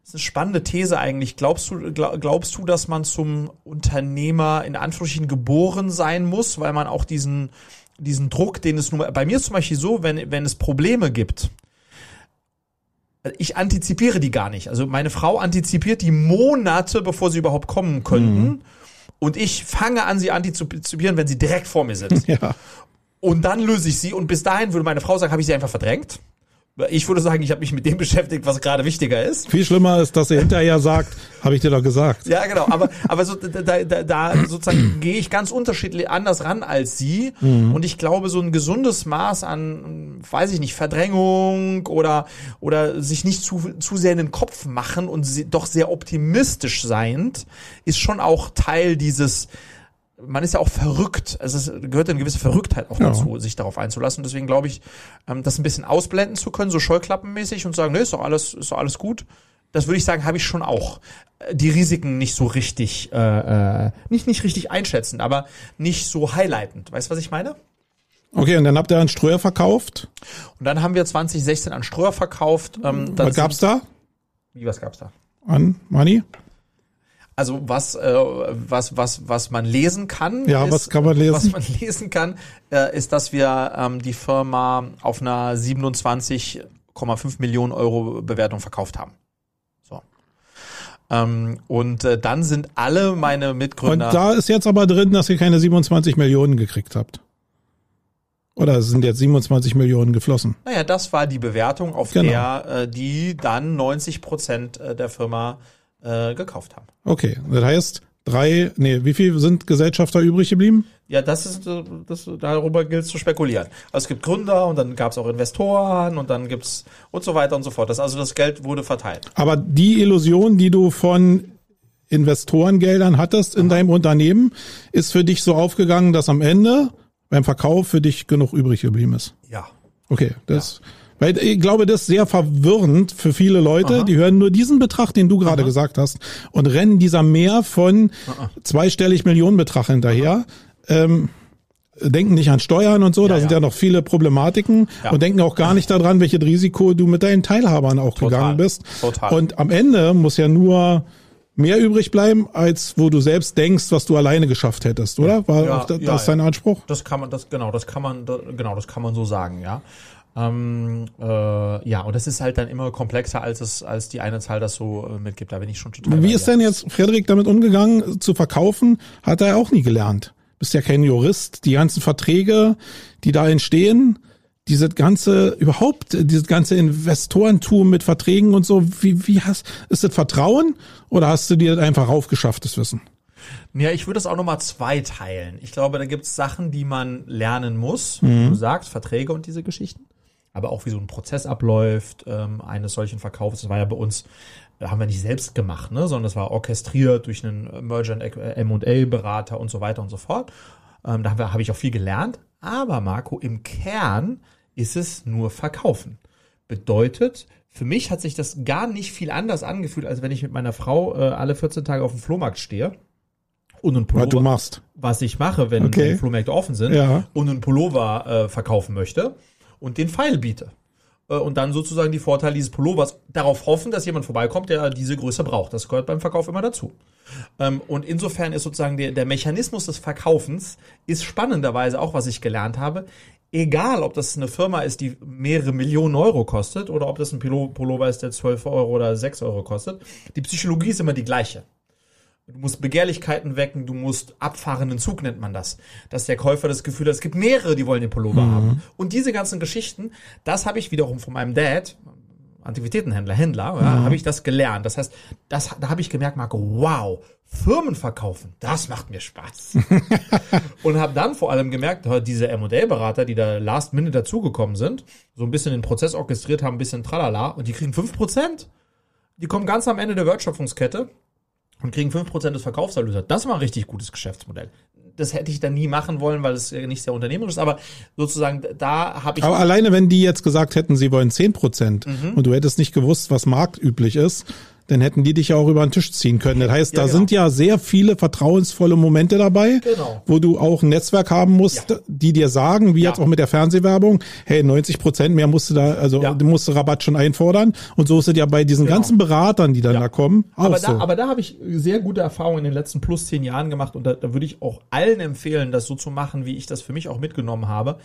S2: das ist eine spannende These eigentlich. Glaubst du, glaubst du, dass man zum Unternehmer in Anführungsstrichen geboren sein muss, weil man auch diesen, diesen Druck, den es nur, bei mir ist zum Beispiel so, wenn, wenn es Probleme gibt, ich antizipiere die gar nicht. Also meine Frau antizipiert die Monate, bevor sie überhaupt kommen könnten. Mhm. Und ich fange an, sie antizipieren, wenn sie direkt vor mir sitzt. Ja. Und dann löse ich sie. Und bis dahin würde meine Frau sagen, habe ich sie einfach verdrängt. Ich würde sagen, ich habe mich mit dem beschäftigt, was gerade wichtiger ist.
S1: Viel schlimmer ist, dass er hinterher sagt, habe ich dir doch gesagt.
S2: Ja, genau. Aber, aber so, da, da, da sozusagen gehe ich ganz unterschiedlich anders ran als sie. Mhm. Und ich glaube, so ein gesundes Maß an, weiß ich nicht, Verdrängung oder, oder sich nicht zu, zu sehr in den Kopf machen und doch sehr optimistisch seiend, ist schon auch Teil dieses, man ist ja auch verrückt. Also es gehört eine gewisse Verrücktheit auch dazu, ja. sich darauf einzulassen. Deswegen glaube ich, ähm, das ein bisschen ausblenden zu können, so scheuklappenmäßig und sagen, nee, ist doch alles, ist doch alles gut. Das würde ich sagen, habe ich schon auch. Die Risiken nicht so richtig, äh, äh, nicht nicht richtig einschätzen, aber nicht so highlightend. Weißt du, was ich meine?
S1: Okay, und dann habt ihr an Ströer verkauft?
S2: Und dann haben wir 2016 an Ströer verkauft.
S1: Ähm, was gab's da?
S2: Wie, was gab's da?
S1: An Money?
S2: Also was, äh, was, was, was man lesen kann.
S1: Ja, ist, was kann man lesen?
S2: Was man lesen kann, äh, ist, dass wir ähm, die Firma auf einer 27,5 Millionen Euro Bewertung verkauft haben. So. Ähm, und äh, dann sind alle meine Mitgründer.
S1: Und da ist jetzt aber drin, dass ihr keine 27 Millionen gekriegt habt. Oder sind jetzt 27 Millionen geflossen?
S2: Naja, das war die Bewertung, auf genau. der äh, die dann 90 Prozent äh, der Firma äh, gekauft haben.
S1: Okay, das heißt drei, nee, wie viel sind Gesellschafter übrig geblieben?
S2: Ja, das ist, das, darüber gilt es zu spekulieren. Also es gibt Gründer und dann gab es auch Investoren und dann gibt's und so weiter und so fort. Das, also das Geld wurde verteilt.
S1: Aber die Illusion, die du von Investorengeldern hattest in Aha. deinem Unternehmen, ist für dich so aufgegangen, dass am Ende beim Verkauf für dich genug übrig geblieben ist.
S2: Ja.
S1: Okay, das. Ja. Weil ich glaube, das ist sehr verwirrend für viele Leute. Aha. Die hören nur diesen Betrag, den du gerade gesagt hast, und rennen dieser mehr von Aha. zweistellig Millionenbetrag hinterher. Ähm, denken nicht an Steuern und so, ja, da sind ja. ja noch viele Problematiken ja. und denken auch gar nicht daran, welches Risiko du mit deinen Teilhabern auch Total. gegangen bist. Total. Und am Ende muss ja nur mehr übrig bleiben, als wo du selbst denkst, was du alleine geschafft hättest, oder? War ja, das, das dein Anspruch?
S2: Das kann man, das genau, das kann man, genau, das kann man so sagen, ja. Ähm, äh, ja, und das ist halt dann immer komplexer, als es, als die eine Zahl das so äh, mitgibt. Da bin ich schon total.
S1: Wie ist denn jetzt Frederik damit umgegangen, zu verkaufen? Hat er auch nie gelernt. Bist ja kein Jurist. Die ganzen Verträge, die da entstehen, diese ganze, überhaupt, dieses ganze Investorentum mit Verträgen und so, wie, wie hast, ist das Vertrauen oder hast du dir das einfach aufgeschafft, das Wissen?
S2: Ja, ich würde es auch nochmal zweiteilen. Ich glaube, da gibt es Sachen, die man lernen muss. Mhm. Du sagst, Verträge und diese Geschichten aber auch wie so ein Prozess abläuft ähm, eines solchen Verkaufs. Das war ja bei uns, äh, haben wir nicht selbst gemacht, ne, sondern das war orchestriert durch einen Merger M&A-Berater und so weiter und so fort. Ähm, da habe hab ich auch viel gelernt. Aber Marco, im Kern ist es nur Verkaufen. Bedeutet, für mich hat sich das gar nicht viel anders angefühlt, als wenn ich mit meiner Frau äh, alle 14 Tage auf dem Flohmarkt stehe und einen
S1: Pullover, was du machst.
S2: was ich mache, wenn okay. Flohmärkte offen sind ja. und einen Pullover äh, verkaufen möchte und den Pfeil biete. Äh, und dann sozusagen die Vorteile dieses Pullovers darauf hoffen, dass jemand vorbeikommt, der diese Größe braucht. Das gehört beim Verkauf immer dazu. Ähm, und insofern ist sozusagen der, der Mechanismus des Verkaufens ist spannenderweise auch, was ich gelernt habe. Egal, ob das eine Firma ist, die mehrere Millionen Euro kostet oder ob das ein Pullover ist, der 12 Euro oder 6 Euro kostet. Die Psychologie ist immer die gleiche. Du musst Begehrlichkeiten wecken, du musst abfahrenden Zug nennt man das. Dass der Käufer das Gefühl hat, es gibt mehrere, die wollen den Pullover mhm. haben. Und diese ganzen Geschichten, das habe ich wiederum von meinem Dad, Antiquitätenhändler, Händler, ja, mhm. habe ich das gelernt. Das heißt, das, da habe ich gemerkt, Marco, wow, Firmen verkaufen, das macht mir Spaß. und habe dann vor allem gemerkt, diese M&A-Berater, die da last minute dazugekommen sind, so ein bisschen den Prozess orchestriert haben, ein bisschen tralala, und die kriegen fünf Prozent. Die kommen ganz am Ende der Wertschöpfungskette und kriegen fünf Prozent des Verkaufserlöses. Das war ein richtig gutes Geschäftsmodell. Das hätte ich dann nie machen wollen, weil es nicht sehr unternehmerisch ist, aber sozusagen da habe ich.
S1: Aber alleine, wenn die jetzt gesagt hätten, sie wollen zehn Prozent mhm. und du hättest nicht gewusst, was marktüblich ist, dann hätten die dich ja auch über den Tisch ziehen können. Das heißt,
S2: Ja,
S1: da
S2: genau.
S1: sind ja sehr viele vertrauensvolle Momente dabei,
S2: Genau.
S1: wo du auch ein Netzwerk haben musst,
S2: Ja.
S1: die dir sagen, wie
S2: Ja.
S1: jetzt auch mit der Fernsehwerbung, hey, 90 Prozent mehr musst du da, also
S2: Ja.
S1: du musst Rabatt schon einfordern. Und so ist es ja bei diesen
S2: Genau.
S1: ganzen Beratern, die dann da kommen, auch
S2: aber
S1: so.
S2: da, aber da habe ich sehr gute Erfahrungen in den letzten plus zehn Jahren gemacht und da, da würde ich auch allen empfehlen, das so zu machen, wie ich das für mich auch mitgenommen habe.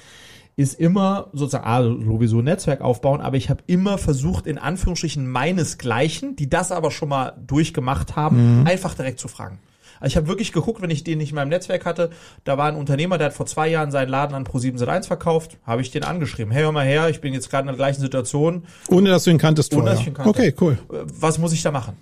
S2: Ist immer sozusagen, ah, sowieso ein Netzwerk aufbauen, aber ich habe immer versucht, in Anführungsstrichen meinesgleichen, die das aber schon mal durchgemacht haben,
S1: Mhm.
S2: einfach direkt zu fragen. Also ich habe wirklich geguckt, wenn ich den nicht in meinem Netzwerk hatte, da war ein Unternehmer, der hat vor zwei Jahren seinen Laden an Pro7 Sat1 verkauft, habe ich den angeschrieben. Hey, hör mal her, ich bin jetzt gerade in der gleichen Situation,
S1: Ohne dass du ihn kanntest
S2: Ohne,
S1: vorher.
S2: dass ich ihn kannte.
S1: Okay, cool.
S2: äh, was muss ich da machen?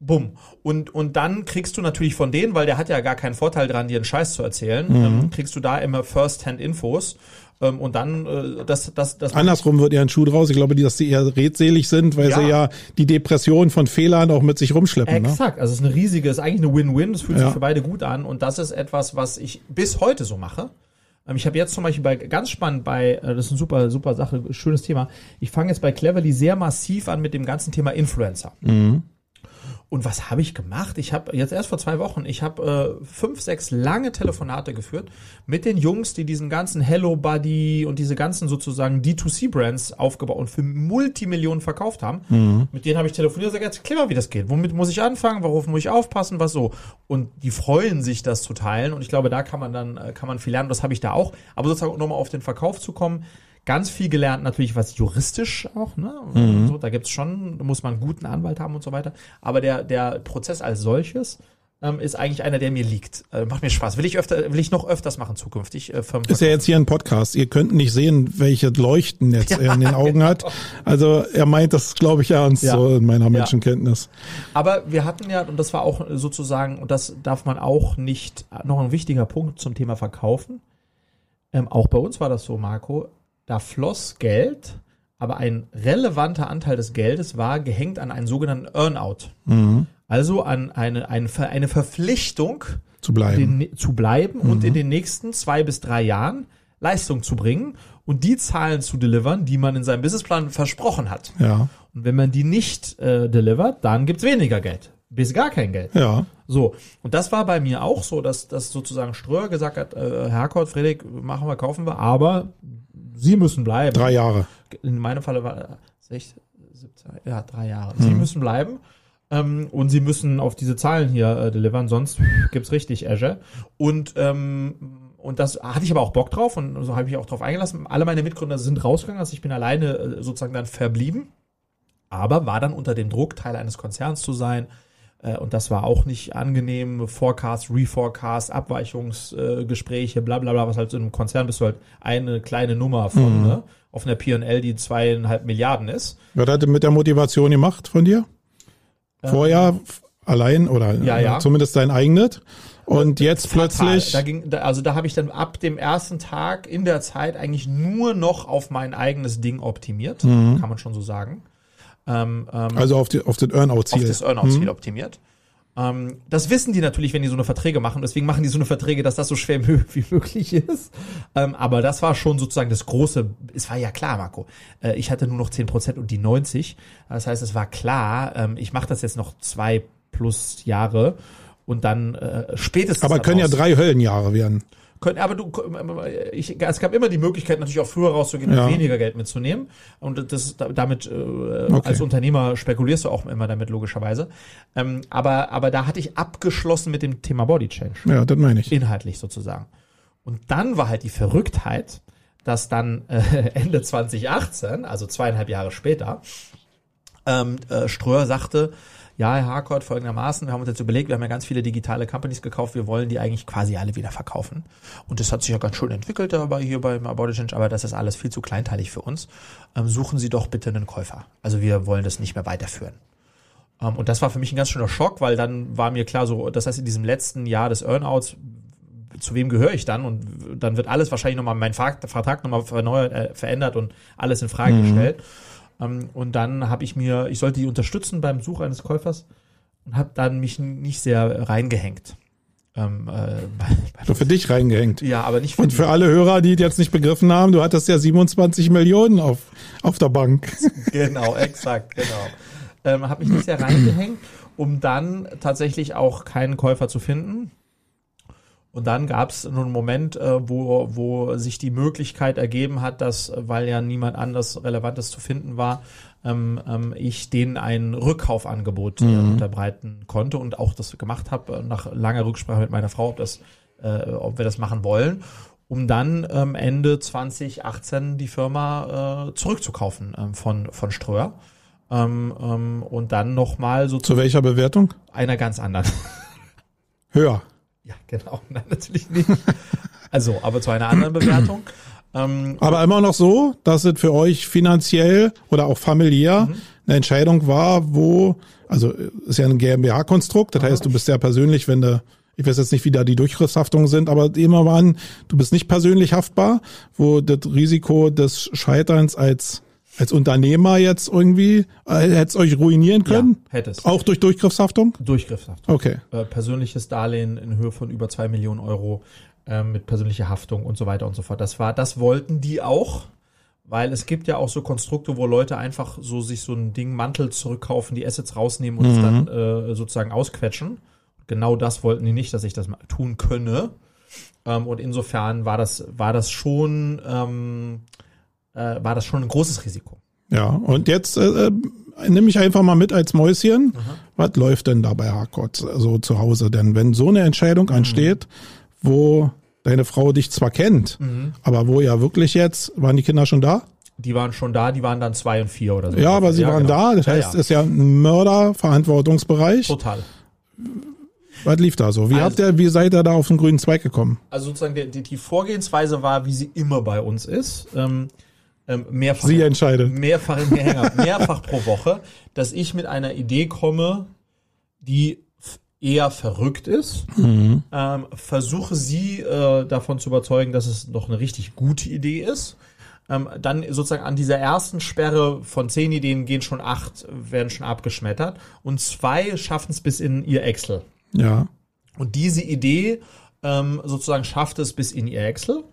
S2: Bumm. Und, und dann kriegst du natürlich von denen, weil der hat ja gar keinen Vorteil dran, dir einen Scheiß zu erzählen,
S1: Mhm.
S2: ähm, kriegst du da immer First-Hand-Infos. Ähm, und dann, äh, das, das, das
S1: Andersrum wird eher ein Schuh draus. Ich glaube, die, dass die eher redselig sind, weil
S2: Ja.
S1: sie ja die Depression von Fehlern auch mit sich rumschleppen. Ne?
S2: Exakt, also es ist eine riesige, es ist eigentlich eine Win-Win, das fühlt
S1: Ja.
S2: sich für beide gut an und das ist etwas, was ich bis heute so mache. Ähm, Ich habe jetzt zum Beispiel bei ganz spannend bei, äh, das ist eine super, super Sache, schönes Thema. Ich fange jetzt bei Cleverly sehr massiv an mit dem ganzen Thema Influencer. Und was habe ich gemacht? Ich habe jetzt erst vor zwei Wochen, ich habe äh, fünf, sechs lange Telefonate geführt mit den Jungs, die diesen ganzen Hello Buddy und diese ganzen sozusagen D2C-Brands aufgebaut und für Multimillionen verkauft haben. Mit denen habe ich telefoniert und gesagt, klar, wie das geht. Womit muss ich anfangen? Worauf muss ich aufpassen? Was so? Und die freuen sich, das zu teilen. Und ich glaube, da kann man dann, äh, kann man viel lernen. Das habe ich da auch. Aber sozusagen nochmal auf den Verkauf zu kommen. Ganz viel gelernt natürlich, was juristisch auch, ne? So, da gibt's schon, da muss man einen guten Anwalt haben und so weiter. Aber der, der Prozess als solches ähm, ist eigentlich einer, der mir liegt. Äh, macht mir Spaß. Will ich öfter, will ich noch öfters machen zukünftig. Äh,
S1: Ist ja jetzt hier ein Podcast. Ihr könnt nicht sehen, welche Leuchten jetzt er in den Augen hat. Also er meint das, glaube ich, ernst
S2: Ja.
S1: so in meiner Menschenkenntnis.
S2: Aber wir hatten ja, und das war auch sozusagen, und das darf man auch nicht, noch ein wichtiger Punkt zum Thema Verkaufen. Ähm, auch bei uns war das so, Marco, da floss Geld, aber ein relevanter Anteil des Geldes war gehängt an einen sogenannten Earnout. Also an eine, eine, eine Verpflichtung,
S1: Zu bleiben.
S2: den, zu bleiben und in den nächsten zwei bis drei Jahren Leistung zu bringen und die Zahlen zu delivern, die man in seinem Businessplan versprochen hat.
S1: Ja.
S2: Und wenn man die nicht äh, delivert, dann gibt's weniger Geld. Bis gar kein Geld.
S1: Ja.
S2: So, und das war bei mir auch so, dass, dass sozusagen Ströer gesagt hat, äh, Herr Kort, Friedrich, machen wir, kaufen wir, aber Sie müssen bleiben.
S1: Drei Jahre.
S2: In meinem Falle war 16, 17, ja, drei Jahre. Sie müssen bleiben. Ähm, und sie müssen auf diese Zahlen hier äh, delivern, sonst gibt's richtig Azure. Und ähm, und das hatte ich aber auch Bock drauf und so habe ich auch drauf eingelassen. Alle meine Mitgründer sind rausgegangen, also ich bin alleine äh, sozusagen dann verblieben, aber war dann unter dem Druck, Teil eines Konzerns zu sein. Äh, Und das war auch nicht angenehm. Forecast, Reforecast, Abweichungsgespräche, bla bla bla, was halt so in einem Konzern bist du halt eine kleine Nummer von, ne? Auf einer P&L, die zweieinhalb Milliarden ist.
S1: Was hat er mit der Motivation gemacht von dir? Vorher f- allein oder
S2: Ähm, Ja, ja.
S1: zumindest dein eigenes. Und jetzt
S2: Fatal.
S1: plötzlich.
S2: Da ging, da, also da habe ich dann ab dem ersten Tag in der Zeit eigentlich nur noch auf mein eigenes Ding optimiert, kann man schon so sagen. Ähm, ähm,
S1: also auf, die, auf das
S2: auf
S1: Earnout-Ziel.
S2: das Earnout-Ziel optimiert. Ähm, das wissen die natürlich, wenn die so eine Verträge machen. Deswegen machen die so eine Verträge, dass das so schwer wie möglich ist. Ähm, aber das war schon sozusagen das große. Es war ja klar, Marco. Äh, ich hatte nur noch 10% und die 90. Das heißt, es war klar, ähm, ich mache das jetzt noch zwei plus Jahre und dann äh, spätestens.
S1: Aber können ja drei Höllenjahre werden.
S2: Können, aber du, ich, es gab immer die Möglichkeit, natürlich auch früher rauszugehen
S1: Ja.
S2: und weniger Geld mitzunehmen. Und das, damit, äh,
S1: Okay.
S2: als Unternehmer spekulierst du auch immer damit, logischerweise. Ähm, aber, aber da hatte ich abgeschlossen mit dem Thema Body Change.
S1: Ja, das meine ich.
S2: Inhaltlich sozusagen. Und dann war halt die Verrücktheit, dass dann äh, Ende 2018, also zweieinhalb Jahre später, ähm, äh, Ströer sagte, ja, Herr Harcourt, folgendermaßen, wir haben uns jetzt überlegt, wir haben ja ganz viele digitale Companies gekauft, wir wollen die eigentlich quasi alle wieder verkaufen. Und das hat sich ja ganz schön entwickelt dabei hier beim About Change, aber das ist alles viel zu kleinteilig für uns. Ähm, suchen Sie doch bitte einen Käufer. Also wir wollen das nicht mehr weiterführen. Ähm, und das war für mich ein ganz schöner Schock, weil dann war mir klar, so, das heißt, in diesem letzten Jahr des Earnouts, zu wem gehöre ich dann? Und dann wird alles wahrscheinlich nochmal, mein Vertrag, nochmal verneuert, äh, verändert und alles in Frage gestellt. Ähm, und dann habe ich mir, ich sollte die unterstützen beim Such eines Käufers und habe dann mich nicht sehr reingehängt. Ähm, äh,
S1: Nur für dich reingehängt.
S2: ja, aber nicht für
S1: Und für alle Hörer, die jetzt nicht begriffen haben, du hattest ja 27 Millionen auf, auf der Bank.
S2: Genau, exakt, genau. ähm, habe mich nicht sehr reingehängt, um dann tatsächlich auch keinen Käufer zu finden. Und dann gab es einen Moment, äh, wo, wo sich die Möglichkeit ergeben hat, dass, weil ja niemand anders Relevantes zu finden war, ähm, ähm, ich denen ein Rückkaufangebot äh, mhm. unterbreiten konnte und auch das gemacht habe, äh, nach langer Rücksprache mit meiner Frau, ob, das, äh, ob wir das machen wollen, um dann ähm, Ende 2018 die Firma äh, zurückzukaufen ähm, von, von Ströer. Ähm, ähm, und dann nochmal so
S1: zu, zu welcher Bewertung?
S2: Einer ganz anderen.
S1: Höher.
S2: Ja, genau. Nein, natürlich nicht. Also, aber zu einer anderen Bewertung.
S1: Ähm, aber immer noch so, dass es für euch finanziell oder auch familiär mhm. eine Entscheidung war, wo, also ist ja ein GmbH-Konstrukt, das ah, heißt, du bist ja persönlich, wenn du, ich weiß jetzt nicht, wie da die Durchgriffshaftungen sind, aber immer waren, du bist nicht persönlich haftbar, wo das Risiko des Scheiterns als als Unternehmer jetzt irgendwie, äh, hätte es euch ruinieren können?
S2: Ja, hätte es.
S1: Auch durch Durchgriffshaftung?
S2: Durchgriffshaftung.
S1: Okay.
S2: Äh, persönliches Darlehen in Höhe von über zwei Millionen Euro äh, mit persönlicher Haftung und so weiter und so fort. Das war, das wollten die auch, weil es gibt ja auch so Konstrukte, wo Leute einfach so sich so ein Ding Mantel zurückkaufen, die Assets rausnehmen und mhm. es dann äh, sozusagen ausquetschen. Genau das wollten die nicht, dass ich das tun könne. Ähm, und insofern war das, war das schon, ähm, äh, war das schon ein großes Risiko.
S1: Ja, und jetzt äh, äh nimm mich einfach mal mit als Mäuschen. Aha. Was läuft denn da bei Harcourt so zu Hause? Denn wenn so eine Entscheidung mhm. ansteht, wo deine Frau dich zwar kennt, mhm. aber wo ja wirklich jetzt, waren die Kinder schon da?
S2: Die waren schon da, die waren dann zwei und vier oder so.
S1: Ja, aber sie ja, waren genau. da, das heißt, es ja. ist ja ein Mörderverantwortungsbereich.
S2: Total.
S1: Was lief da so? Wie also, habt ihr, wie seid ihr da auf den grünen Zweig gekommen?
S2: Also sozusagen die, die Vorgehensweise war, wie sie immer bei uns ist. Ähm, ähm, mehrfach,
S1: Sie entscheidet.
S2: Mehrfach, mehrfach, mehrfach pro Woche, dass ich mit einer Idee komme, die eher verrückt ist, mhm. ähm, versuche sie äh, davon zu überzeugen, dass es doch eine richtig gute Idee ist. Ähm, dann sozusagen an dieser ersten Sperre von zehn Ideen gehen schon acht, werden schon abgeschmettert und zwei schaffen es bis in ihr Excel.
S1: Ja.
S2: Und diese Idee ähm, sozusagen schafft es bis in ihr Excel.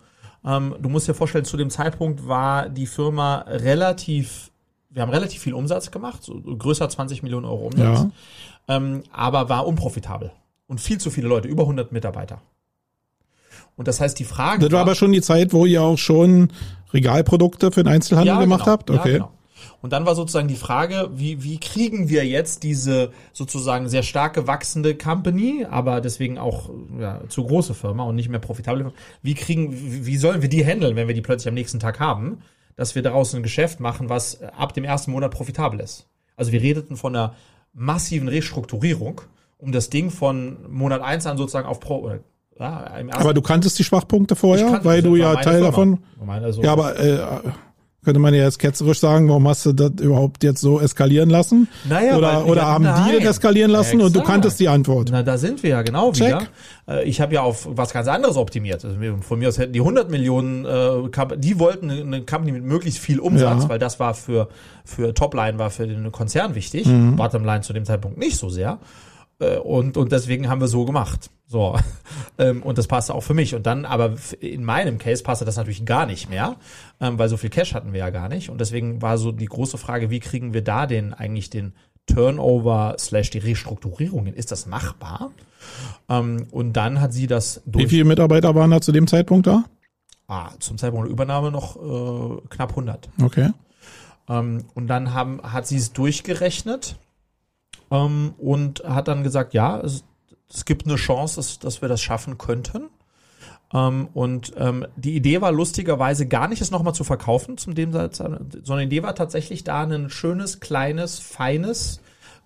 S2: Ähm, du musst dir vorstellen, zu dem Zeitpunkt war die Firma relativ, wir haben relativ viel Umsatz gemacht, so größer 20 Millionen Euro Umsatz, ja. ähm, aber war unprofitabel. Und viel zu viele Leute, über 100 Mitarbeiter. Und das heißt, die Frage.
S1: Das war, war aber schon die Zeit, wo ihr auch schon Regalprodukte für den Einzelhandel ja, gemacht genau, habt? Okay. Ja, genau.
S2: Und dann war sozusagen die Frage, wie, wie kriegen wir jetzt diese sozusagen sehr starke wachsende Company, aber deswegen auch ja, zu große Firma und nicht mehr profitable, wie kriegen, wie sollen wir die handeln, wenn wir die plötzlich am nächsten Tag haben, dass wir daraus ein Geschäft machen, was ab dem ersten Monat profitabel ist. Also wir redeten von einer massiven Restrukturierung, um das Ding von Monat eins an sozusagen auf Pro, oder
S1: ja, aber du kanntest die Schwachpunkte vorher, weil du ja Teil Firma. davon. Also, ja, aber äh, könnte man ja jetzt ketzerisch sagen, warum hast du das überhaupt jetzt so eskalieren lassen?
S2: Naja,
S1: oder
S2: weil,
S1: oder ja, haben nein. die das eskalieren lassen ja, und du kanntest die Antwort?
S2: Na, da sind wir ja genau Check. wieder. Äh, ich habe ja auf was ganz anderes optimiert. Also von mir aus hätten die 100 Millionen, äh, die wollten eine Company mit möglichst viel Umsatz, ja. weil das war für für Topline war für den Konzern wichtig, mhm. Bottomline zu dem Zeitpunkt nicht so sehr. Äh, und, und deswegen haben wir so gemacht. So. Ähm, und das passte auch für mich. Und dann, aber in meinem Case passte das natürlich gar nicht mehr, ähm, weil so viel Cash hatten wir ja gar nicht. Und deswegen war so die große Frage, wie kriegen wir da den eigentlich den Turnover slash die Restrukturierung hin? Ist das machbar? Ähm, und dann hat sie das
S1: durch. Wie viele Mitarbeiter waren da zu dem Zeitpunkt da?
S2: Ah, zum Zeitpunkt der Übernahme noch äh, knapp 100.
S1: Okay.
S2: und dann haben, hat sie es durchgerechnet ähm, und hat dann gesagt, ja, es, es gibt eine Chance, dass, dass wir das schaffen könnten. Ähm, und ähm, die Idee war lustigerweise gar nicht, es nochmal zu verkaufen, zum dem, sondern die Idee war tatsächlich da ein schönes, kleines, feines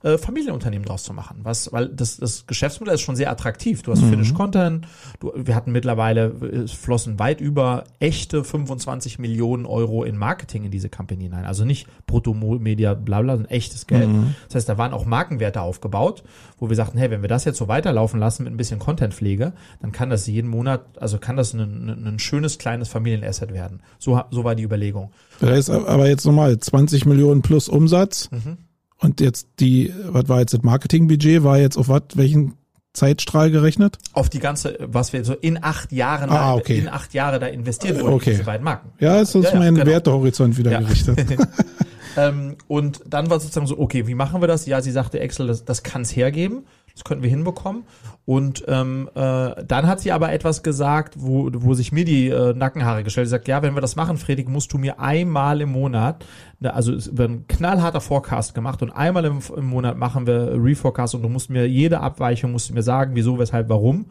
S2: äh, Familienunternehmen draus zu machen. Was, weil das, das Geschäftsmodell ist schon sehr attraktiv. Du hast mhm. Finished Content, du, wir hatten mittlerweile, es flossen weit über echte 25 Millionen Euro in Marketing in diese Company hinein. Also nicht Brutto-Media, bla bla, sondern echtes Geld. Mhm. Das heißt, da waren auch Markenwerte aufgebaut, wo wir sagten, hey, wenn wir das jetzt so weiterlaufen lassen mit ein bisschen Contentpflege, dann kann das jeden Monat, also kann das ein, ein, schönes kleines Familienasset werden. So, so war die Überlegung.
S1: Das heißt aber jetzt nochmal 20 Millionen plus Umsatz. Mhm und jetzt die, was war jetzt das Marketingbudget, war jetzt auf was, welchen Zeitstrahl gerechnet?
S2: Auf die ganze, was wir so in acht Jahren,
S1: ah, okay.
S2: in acht Jahre da investiert wurden,
S1: okay.
S2: diese beiden Marken.
S1: Ja, ist uns ja, mein genau. Wertehorizont wieder ja. gerichtet.
S2: ähm, und dann war sozusagen so, okay, wie machen wir das? Ja, sie sagte Excel, das, das kann es hergeben. Das könnten wir hinbekommen. Und ähm, äh, dann hat sie aber etwas gesagt, wo, wo sich mir die äh, Nackenhaare gestellt. Sie sagt, ja, wenn wir das machen, Fredrik, musst du mir einmal im Monat, also es wird ein knallharter Forecast gemacht und einmal im, im Monat machen wir Reforecast und du musst mir jede Abweichung, musst du mir sagen, wieso, weshalb, warum.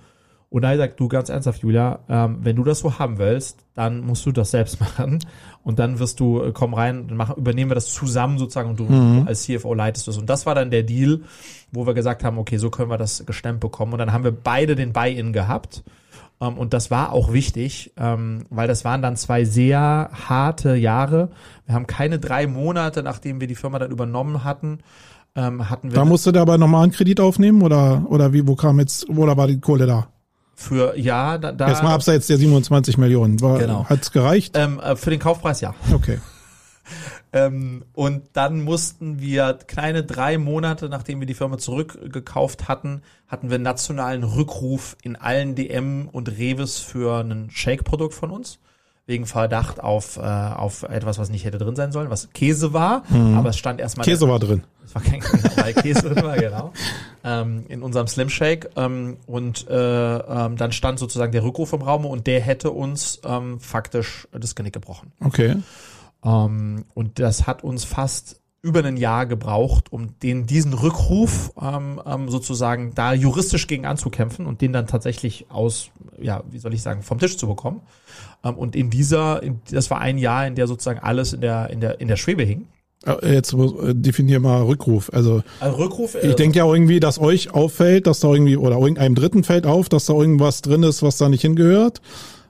S2: Und da sagt du ganz ernsthaft, Julia, ähm, wenn du das so haben willst, dann musst du das selbst machen. Und dann wirst du, äh, komm rein, dann machen, übernehmen wir das zusammen sozusagen und du mhm. als CFO leitest es. Und das war dann der Deal, wo wir gesagt haben, okay, so können wir das gestemmt bekommen. Und dann haben wir beide den Buy-in gehabt. Ähm, und das war auch wichtig, ähm, weil das waren dann zwei sehr harte Jahre. Wir haben keine drei Monate, nachdem wir die Firma dann übernommen hatten, ähm, hatten wir.
S1: Da musst du da aber nochmal einen Kredit aufnehmen oder, oder wie, wo kam jetzt, oder war die Kohle da?
S2: Für ja, da, da
S1: Erstmal abseits der 27 Millionen. War, genau. Hat's gereicht?
S2: Ähm, äh, für den Kaufpreis ja.
S1: Okay.
S2: ähm, und dann mussten wir kleine drei Monate, nachdem wir die Firma zurückgekauft hatten, hatten wir nationalen Rückruf in allen DM und Reves für ein Shake-Produkt von uns wegen Verdacht auf, äh, auf etwas, was nicht hätte drin sein sollen, was Käse war, mhm. aber es stand erstmal.
S1: Käse war drin.
S2: Es war kein weil Käse drin war, genau. Ähm, in unserem Slim Shake. Ähm, und äh, ähm, dann stand sozusagen der Rückruf im Raum und der hätte uns ähm, faktisch das Genick gebrochen.
S1: Okay.
S2: Ähm, und das hat uns fast über ein Jahr gebraucht, um den diesen Rückruf ähm, ähm, sozusagen da juristisch gegen anzukämpfen und den dann tatsächlich aus, ja, wie soll ich sagen, vom Tisch zu bekommen. Ähm, und in dieser, in, das war ein Jahr, in der sozusagen alles in der in der in der Schwebe hing.
S1: Äh, jetzt äh, definier mal Rückruf. Also,
S2: also Rückruf.
S1: Äh, ich denke ja irgendwie, dass euch auffällt, dass da irgendwie oder irgendeinem Dritten fällt auf, dass da irgendwas drin ist, was da nicht hingehört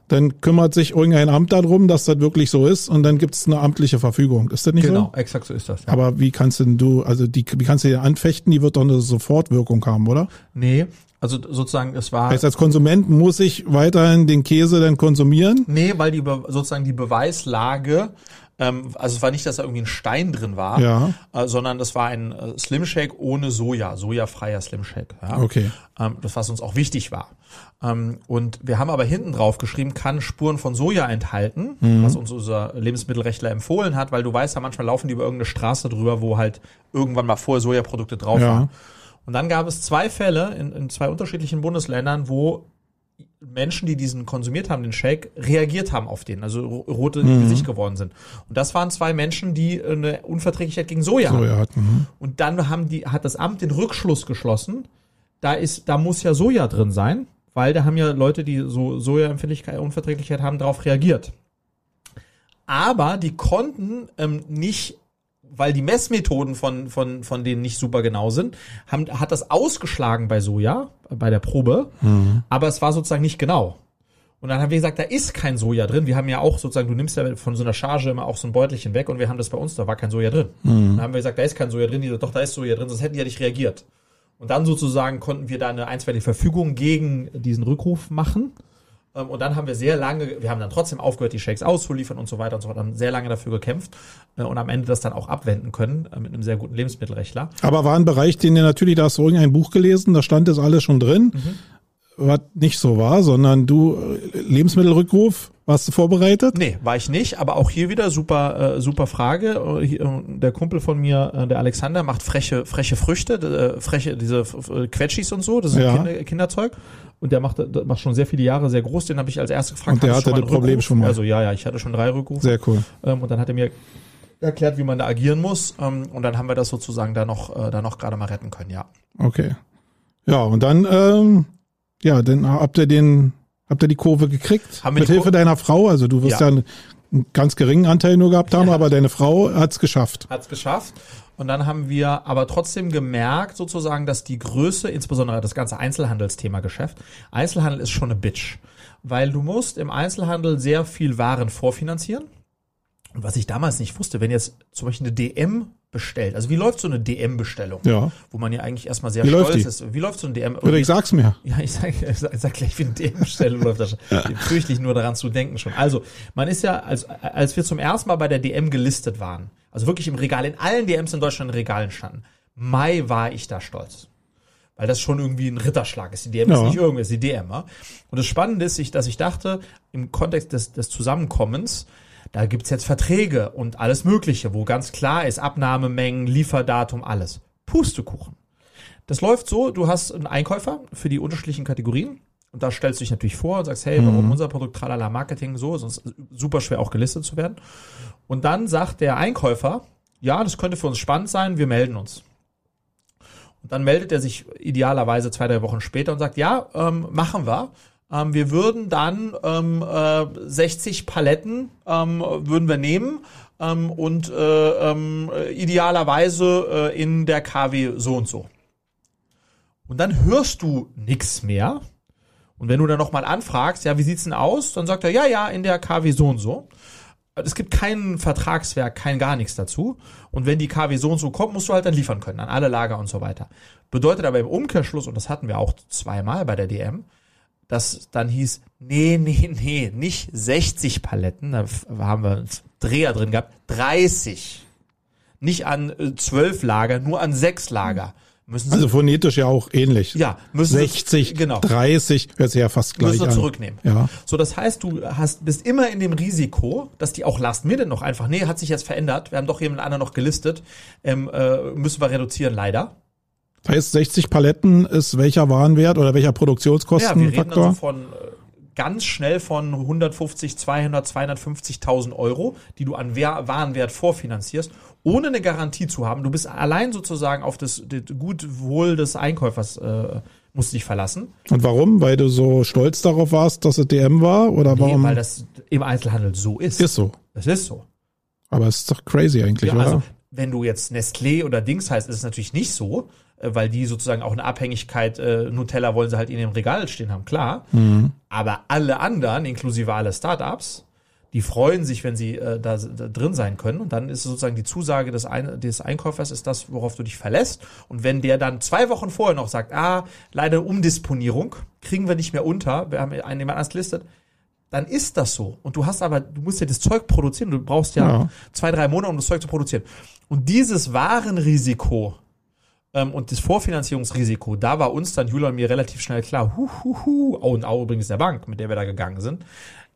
S1: dann kümmert sich irgendein Amt darum, dass das wirklich so ist und dann gibt es eine amtliche Verfügung. Ist das nicht
S2: genau,
S1: so?
S2: Genau, exakt so ist das.
S1: Ja. Aber wie kannst denn du, also die, wie kannst du die anfechten? Die wird doch eine Sofortwirkung haben, oder?
S2: Nee, also sozusagen, es war.
S1: Heißt, als Konsument muss ich weiterhin den Käse dann konsumieren?
S2: Nee, weil die sozusagen die Beweislage ähm, also es war nicht, dass da irgendwie ein Stein drin war,
S1: ja.
S2: äh, sondern das war ein äh, Slim Shake ohne Soja, sojafreier Slim Shake. Ja?
S1: Okay.
S2: Ähm, das, was uns auch wichtig war. Ähm, und wir haben aber hinten drauf geschrieben, kann Spuren von Soja enthalten, mhm. was uns unser Lebensmittelrechtler empfohlen hat, weil du weißt ja, manchmal laufen die über irgendeine Straße drüber, wo halt irgendwann mal vorher Sojaprodukte drauf ja. waren. Und dann gab es zwei Fälle in, in zwei unterschiedlichen Bundesländern, wo Menschen, die diesen konsumiert haben, den Shake, reagiert haben auf den, also rote mhm. Gesicht geworden sind. Und das waren zwei Menschen, die eine Unverträglichkeit gegen Soja,
S1: Soja hatten. Mhm.
S2: Und dann haben die, hat das Amt den Rückschluss geschlossen, da ist, da muss ja Soja drin sein, weil da haben ja Leute, die so Sojaempfindlichkeit, Unverträglichkeit haben, darauf reagiert. Aber die konnten ähm, nicht weil die Messmethoden von, von, von denen nicht super genau sind, haben, hat das ausgeschlagen bei Soja, bei der Probe, mhm. aber es war sozusagen nicht genau. Und dann haben wir gesagt, da ist kein Soja drin. Wir haben ja auch sozusagen, du nimmst ja von so einer Charge immer auch so ein Beutelchen weg und wir haben das bei uns, da war kein Soja drin. Mhm. Dann haben wir gesagt, da ist kein Soja drin. Die so, doch, da ist Soja drin, sonst hätten die ja nicht reagiert. Und dann sozusagen konnten wir da eine einstweilige Verfügung gegen diesen Rückruf machen. Ähm, und dann haben wir sehr lange, wir haben dann trotzdem aufgehört, die Shakes auszuliefern und so weiter und so fort, haben sehr lange dafür gekämpft äh, und am Ende das dann auch abwenden können äh, mit einem sehr guten Lebensmittelrechtler.
S1: Aber war ein Bereich, den ihr natürlich, da hast du irgendein Buch gelesen, da stand das alles schon drin. Mhm was nicht so war, sondern du äh, Lebensmittelrückruf, warst du vorbereitet?
S2: Nee, war ich nicht, aber auch hier wieder super äh, super Frage. Der Kumpel von mir, der Alexander, macht freche freche Früchte, äh, freche diese Quetschis und so, das ist ja. Kinder, Kinderzeug und der macht, der macht schon sehr viele Jahre sehr groß. Den habe ich als erstes gefragt.
S1: Und der hatte das Problem schon mal.
S2: Also ja, ja, ich hatte schon drei Rückrufe.
S1: Sehr cool.
S2: Ähm, und dann hat er mir erklärt, wie man da agieren muss. Ähm, und dann haben wir das sozusagen da noch, äh, da noch gerade mal retten können, ja.
S1: Okay. Ja, und dann, ähm, ja, dann habt ihr den, habt ihr die Kurve gekriegt? Haben Mit Hilfe deiner Frau, also du wirst ja, ja einen ganz geringen Anteil nur gehabt haben, ja. aber deine Frau hat's geschafft.
S2: Hat's geschafft. Und dann haben wir aber trotzdem gemerkt, sozusagen, dass die Größe, insbesondere das ganze Einzelhandelsthema Geschäft, Einzelhandel ist schon eine Bitch. Weil du musst im Einzelhandel sehr viel Waren vorfinanzieren. Und was ich damals nicht wusste, wenn jetzt zum Beispiel eine DM bestellt, also wie läuft so eine DM-Bestellung?
S1: Ja.
S2: Wo man ja eigentlich erstmal sehr
S1: wie
S2: stolz ist. Wie läuft so eine DM?
S1: Oder ich sag's mir.
S2: Ja, ich sag, ich sag, ich sag gleich, wie eine DM-Bestellung läuft das schon. Ja. Fürchte ich nur daran zu denken schon. Also, man ist ja, als, als wir zum ersten Mal bei der DM gelistet waren, also wirklich im Regal, in allen DMs in Deutschland in Regalen standen, Mai war ich da stolz weil das schon irgendwie ein Ritterschlag ist. Die DM ja. ist nicht irgendwas, die DM. Ja? Und das Spannende ist, dass ich dachte, im Kontext des, des Zusammenkommens, Da gibt's jetzt Verträge und alles Mögliche, wo ganz klar ist, Abnahmemengen, Lieferdatum, alles. Pustekuchen. Das läuft so, du hast einen Einkäufer für die unterschiedlichen Kategorien und da stellst du dich natürlich vor und sagst, hey, warum mhm. unser Produkt tralala Marketing so, sonst super schwer auch gelistet zu werden. Und dann sagt der Einkäufer, ja, das könnte für uns spannend sein, wir melden uns. Und dann meldet er sich idealerweise zwei, drei Wochen später und sagt, ja, ähm, machen wir. Ähm, wir würden dann ähm, äh, 60 Paletten ähm, würden wir nehmen ähm, und äh, ähm, idealerweise äh, in der KW so und so. Und dann hörst du nichts mehr. Und wenn du dann nochmal anfragst, ja, wie sieht's denn aus? Dann sagt er, ja, ja, in der KW so und so. Es gibt kein Vertragswerk, kein gar nichts dazu. Und wenn die KW so und so kommt, musst du halt dann liefern können an alle Lager und so weiter. Bedeutet aber im Umkehrschluss, und das hatten wir auch zweimal bei der DM, dass dann hieß, nee, nee, nee, nicht 60 Paletten, da haben wir einen Dreher drin gehabt, 30. Nicht an äh, 12 Lager, nur an 6 Lager.
S1: Müssen Sie, also phonetisch ja auch ähnlich.
S2: Ja,
S1: müssen 60, Sie, genau. 30, hört sich ja fast gleich müssen
S2: an. zurücknehmen.
S1: Ja.
S2: So, das heißt, du hast, bist immer in dem Risiko, dass die auch last minute noch einfach, nee, hat sich jetzt verändert, wir haben doch jemand anderen noch gelistet, ähm, äh, müssen wir reduzieren, leider.
S1: Das heißt, 60 Paletten ist welcher Warenwert oder welcher Produktionskostenfaktor? Ja, wir reden also
S2: von äh, ganz schnell von 150, 200, 250.000 Euro, die du an Warenwert vorfinanzierst, ohne eine Garantie zu haben. Du bist allein sozusagen auf das, das Gutwohl des Einkäufers äh, musst dich verlassen.
S1: Und warum? Weil du so stolz darauf warst, dass es DM war? Oder nee, warum?
S2: weil das im Einzelhandel so ist.
S1: Ist so.
S2: Das ist so.
S1: Aber es ist doch crazy eigentlich, ja, oder? Also,
S2: wenn du jetzt Nestlé oder Dings heißt, ist es natürlich nicht so. Äh, weil die sozusagen auch eine Abhängigkeit, äh, Nutella wollen sie halt in dem Regal stehen haben, klar. Mhm. Aber alle anderen, inklusive alle Startups, die freuen sich, wenn sie äh, da, da drin sein können. Und dann ist sozusagen die Zusage des, Ein des Einkäufers ist das, worauf du dich verlässt. Und wenn der dann zwei Wochen vorher noch sagt, ah, leider Umdisponierung, kriegen wir nicht mehr unter, wir haben einen jemand anders gelistet, dann ist das so. Und du hast aber, du musst ja das Zeug produzieren. Du brauchst ja, ja. zwei, drei Monate, um das Zeug zu produzieren. Und dieses Warenrisiko, und das Vorfinanzierungsrisiko, da war uns dann, Julia und mir relativ schnell klar, hu, hu, hu, oh, und auch übrigens der Bank, mit der wir da gegangen sind,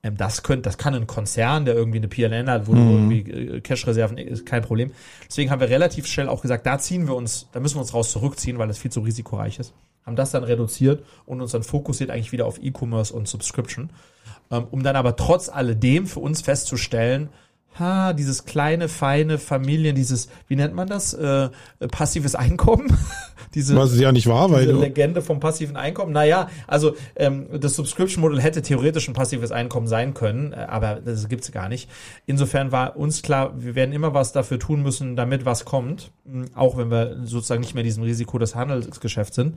S2: ähm, das könnte, das kann ein Konzern, der irgendwie eine PLN hat, wo mhm. irgendwie äh, Cash-Reserven ist kein Problem. Deswegen haben wir relativ schnell auch gesagt, da ziehen wir uns, da müssen wir uns raus zurückziehen, weil das viel zu risikoreich ist. Haben das dann reduziert und uns dann fokussiert eigentlich wieder auf E-Commerce und Subscription. Ähm, um dann aber trotz alledem für uns festzustellen, ha, dieses kleine, feine Familien, dieses, wie nennt man das, äh, passives Einkommen?
S1: diese, Was es ja nicht wahr, weil
S2: du Legende vom passiven Einkommen. Naja, also ähm, das Subscription-Modell hätte theoretisch ein passives Einkommen sein können, äh, aber das gibt's gar nicht. Insofern war uns klar, wir werden immer was dafür tun müssen, damit was kommt, auch wenn wir sozusagen nicht mehr diesem Risiko des Handelsgeschäfts sind.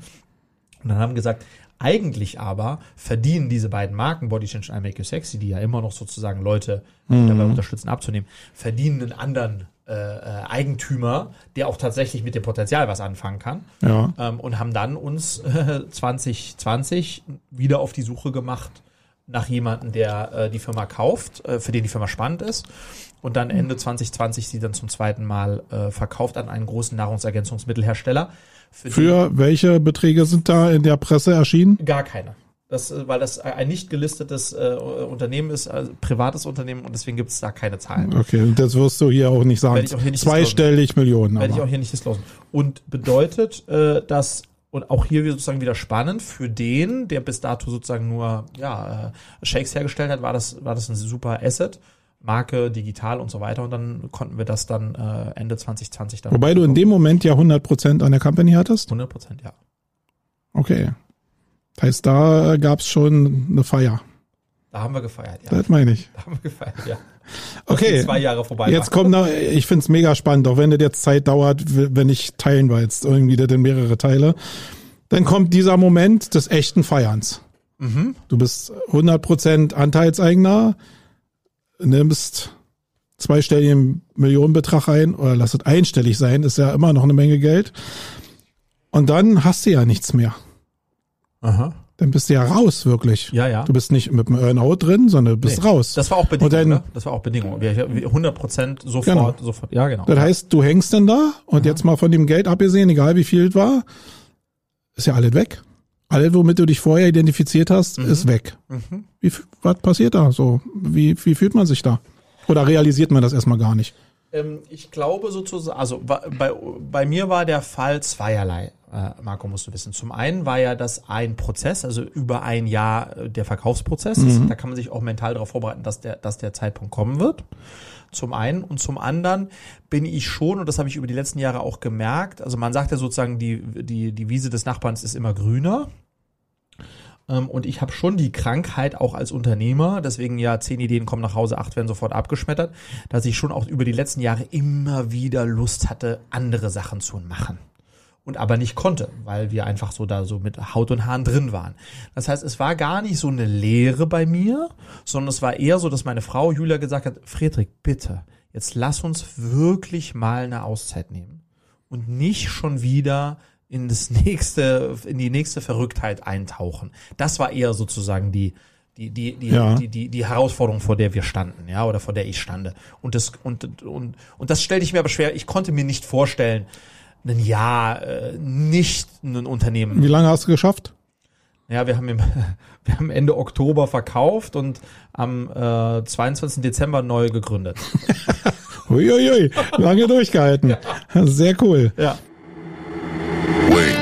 S2: Und dann haben gesagt, eigentlich aber verdienen diese beiden Marken, Body Change und I Make You Sexy, die ja immer noch sozusagen Leute mhm. dabei unterstützen abzunehmen, verdienen einen anderen äh, äh, Eigentümer, der auch tatsächlich mit dem Potenzial was anfangen kann.
S1: Ja.
S2: Ähm, und haben dann uns äh, 2020 wieder auf die Suche gemacht nach jemandem, der äh, die Firma kauft, äh, für den die Firma spannend ist. Und dann Ende 2020 sie dann zum zweiten Mal äh, verkauft an einen großen Nahrungsergänzungsmittelhersteller
S1: für, Für welche Beträge sind da in der Presse erschienen?
S2: Gar keine. Das, äh, weil das ein nicht gelistetes äh, Unternehmen ist, also privates Unternehmen und deswegen gibt es da keine Zahlen.
S1: Okay, und das wirst du hier auch nicht sagen.
S2: Auch nicht
S1: Zweistellig Millionen.
S2: Werde ich auch hier nicht disclosen. Und bedeutet, äh, dass und auch hier sozusagen wieder spannend für den, der bis dato sozusagen nur ja, äh, Shakes hergestellt hat, war das war das ein super Asset Marke, digital und so weiter. Und dann konnten wir das dann äh, Ende 2020 dann.
S1: Wobei du in dem Moment ja 100 Prozent an der Company hattest?
S2: 100 Prozent, ja.
S1: Okay. Das heißt, da gab's schon eine Feier.
S2: Da haben wir gefeiert,
S1: ja. Das meine ich.
S2: Da haben wir gefeiert, ja.
S1: Okay.
S2: Zwei Jahre vorbei.
S1: Jetzt kommt noch, ich find's mega spannend, auch wenn das jetzt Zeit dauert, wenn ich teilen wir jetzt irgendwie das in mehrere Teile. Dann kommt dieser Moment des echten Feierns. Mhm. Du bist 100% Anteilseigner nimmst zweistelligen Millionenbetrag ein oder lass es einstellig sein, ist ja immer noch eine Menge Geld. Und dann hast du ja nichts mehr.
S2: Aha.
S1: Dann bist du ja raus, wirklich.
S2: Ja, ja.
S1: Du bist nicht mit dem Earnout drin, sondern bist nee, raus.
S2: Das war auch Bedingung, dann, ne? Das war auch Bedingung. 100 Prozent sofort,
S1: genau.
S2: sofort. Ja, genau.
S1: Das heißt, du hängst dann da und Aha. jetzt mal von dem Geld abgesehen, egal wie viel es war, ist ja alles weg. Alles, womit du dich vorher identifiziert hast, mhm. ist weg. Mhm. Wie, was passiert da so? Wie, wie fühlt man sich da? Oder realisiert man das erstmal gar nicht?
S2: Ähm, ich glaube sozusagen, also bei, bei mir war der Fall zweierlei. Äh, Marco, musst du wissen. Zum einen war ja das ein Prozess, also über ein Jahr äh, der Verkaufsprozess. Mhm. Da kann man sich auch mental darauf vorbereiten, dass der, dass der Zeitpunkt kommen wird. Zum einen. Und zum anderen bin ich schon, und das habe ich über die letzten Jahre auch gemerkt, also man sagt ja sozusagen, die, die, die Wiese des Nachbarns ist immer grüner. Ähm, und ich habe schon die Krankheit auch als Unternehmer, deswegen ja zehn Ideen kommen nach Hause, acht werden sofort abgeschmettert, dass ich schon auch über die letzten Jahre immer wieder Lust hatte, andere Sachen zu machen und aber nicht konnte, weil wir einfach so da so mit Haut und Haaren drin waren. Das heißt, es war gar nicht so eine Lehre bei mir, sondern es war eher so, dass meine Frau Julia gesagt hat, Friedrich, bitte, jetzt lass uns wirklich mal eine Auszeit nehmen und nicht schon wieder in das nächste, in die nächste Verrücktheit eintauchen. Das war eher sozusagen die, die, die, die, ja. die, die, die Herausforderung, vor der wir standen, ja, oder vor der ich stande. Und das, und, und, und das stellte ich mir aber schwer. Ich konnte mir nicht vorstellen, ein Jahr äh, nicht ein Unternehmen.
S1: Wie lange hast du geschafft?
S2: Ja, wir haben, im, wir haben Ende Oktober verkauft und am äh, 22. Dezember neu gegründet.
S1: Uiuiui, lange durchgehalten. Ja. Sehr cool.
S2: Ja. Wait.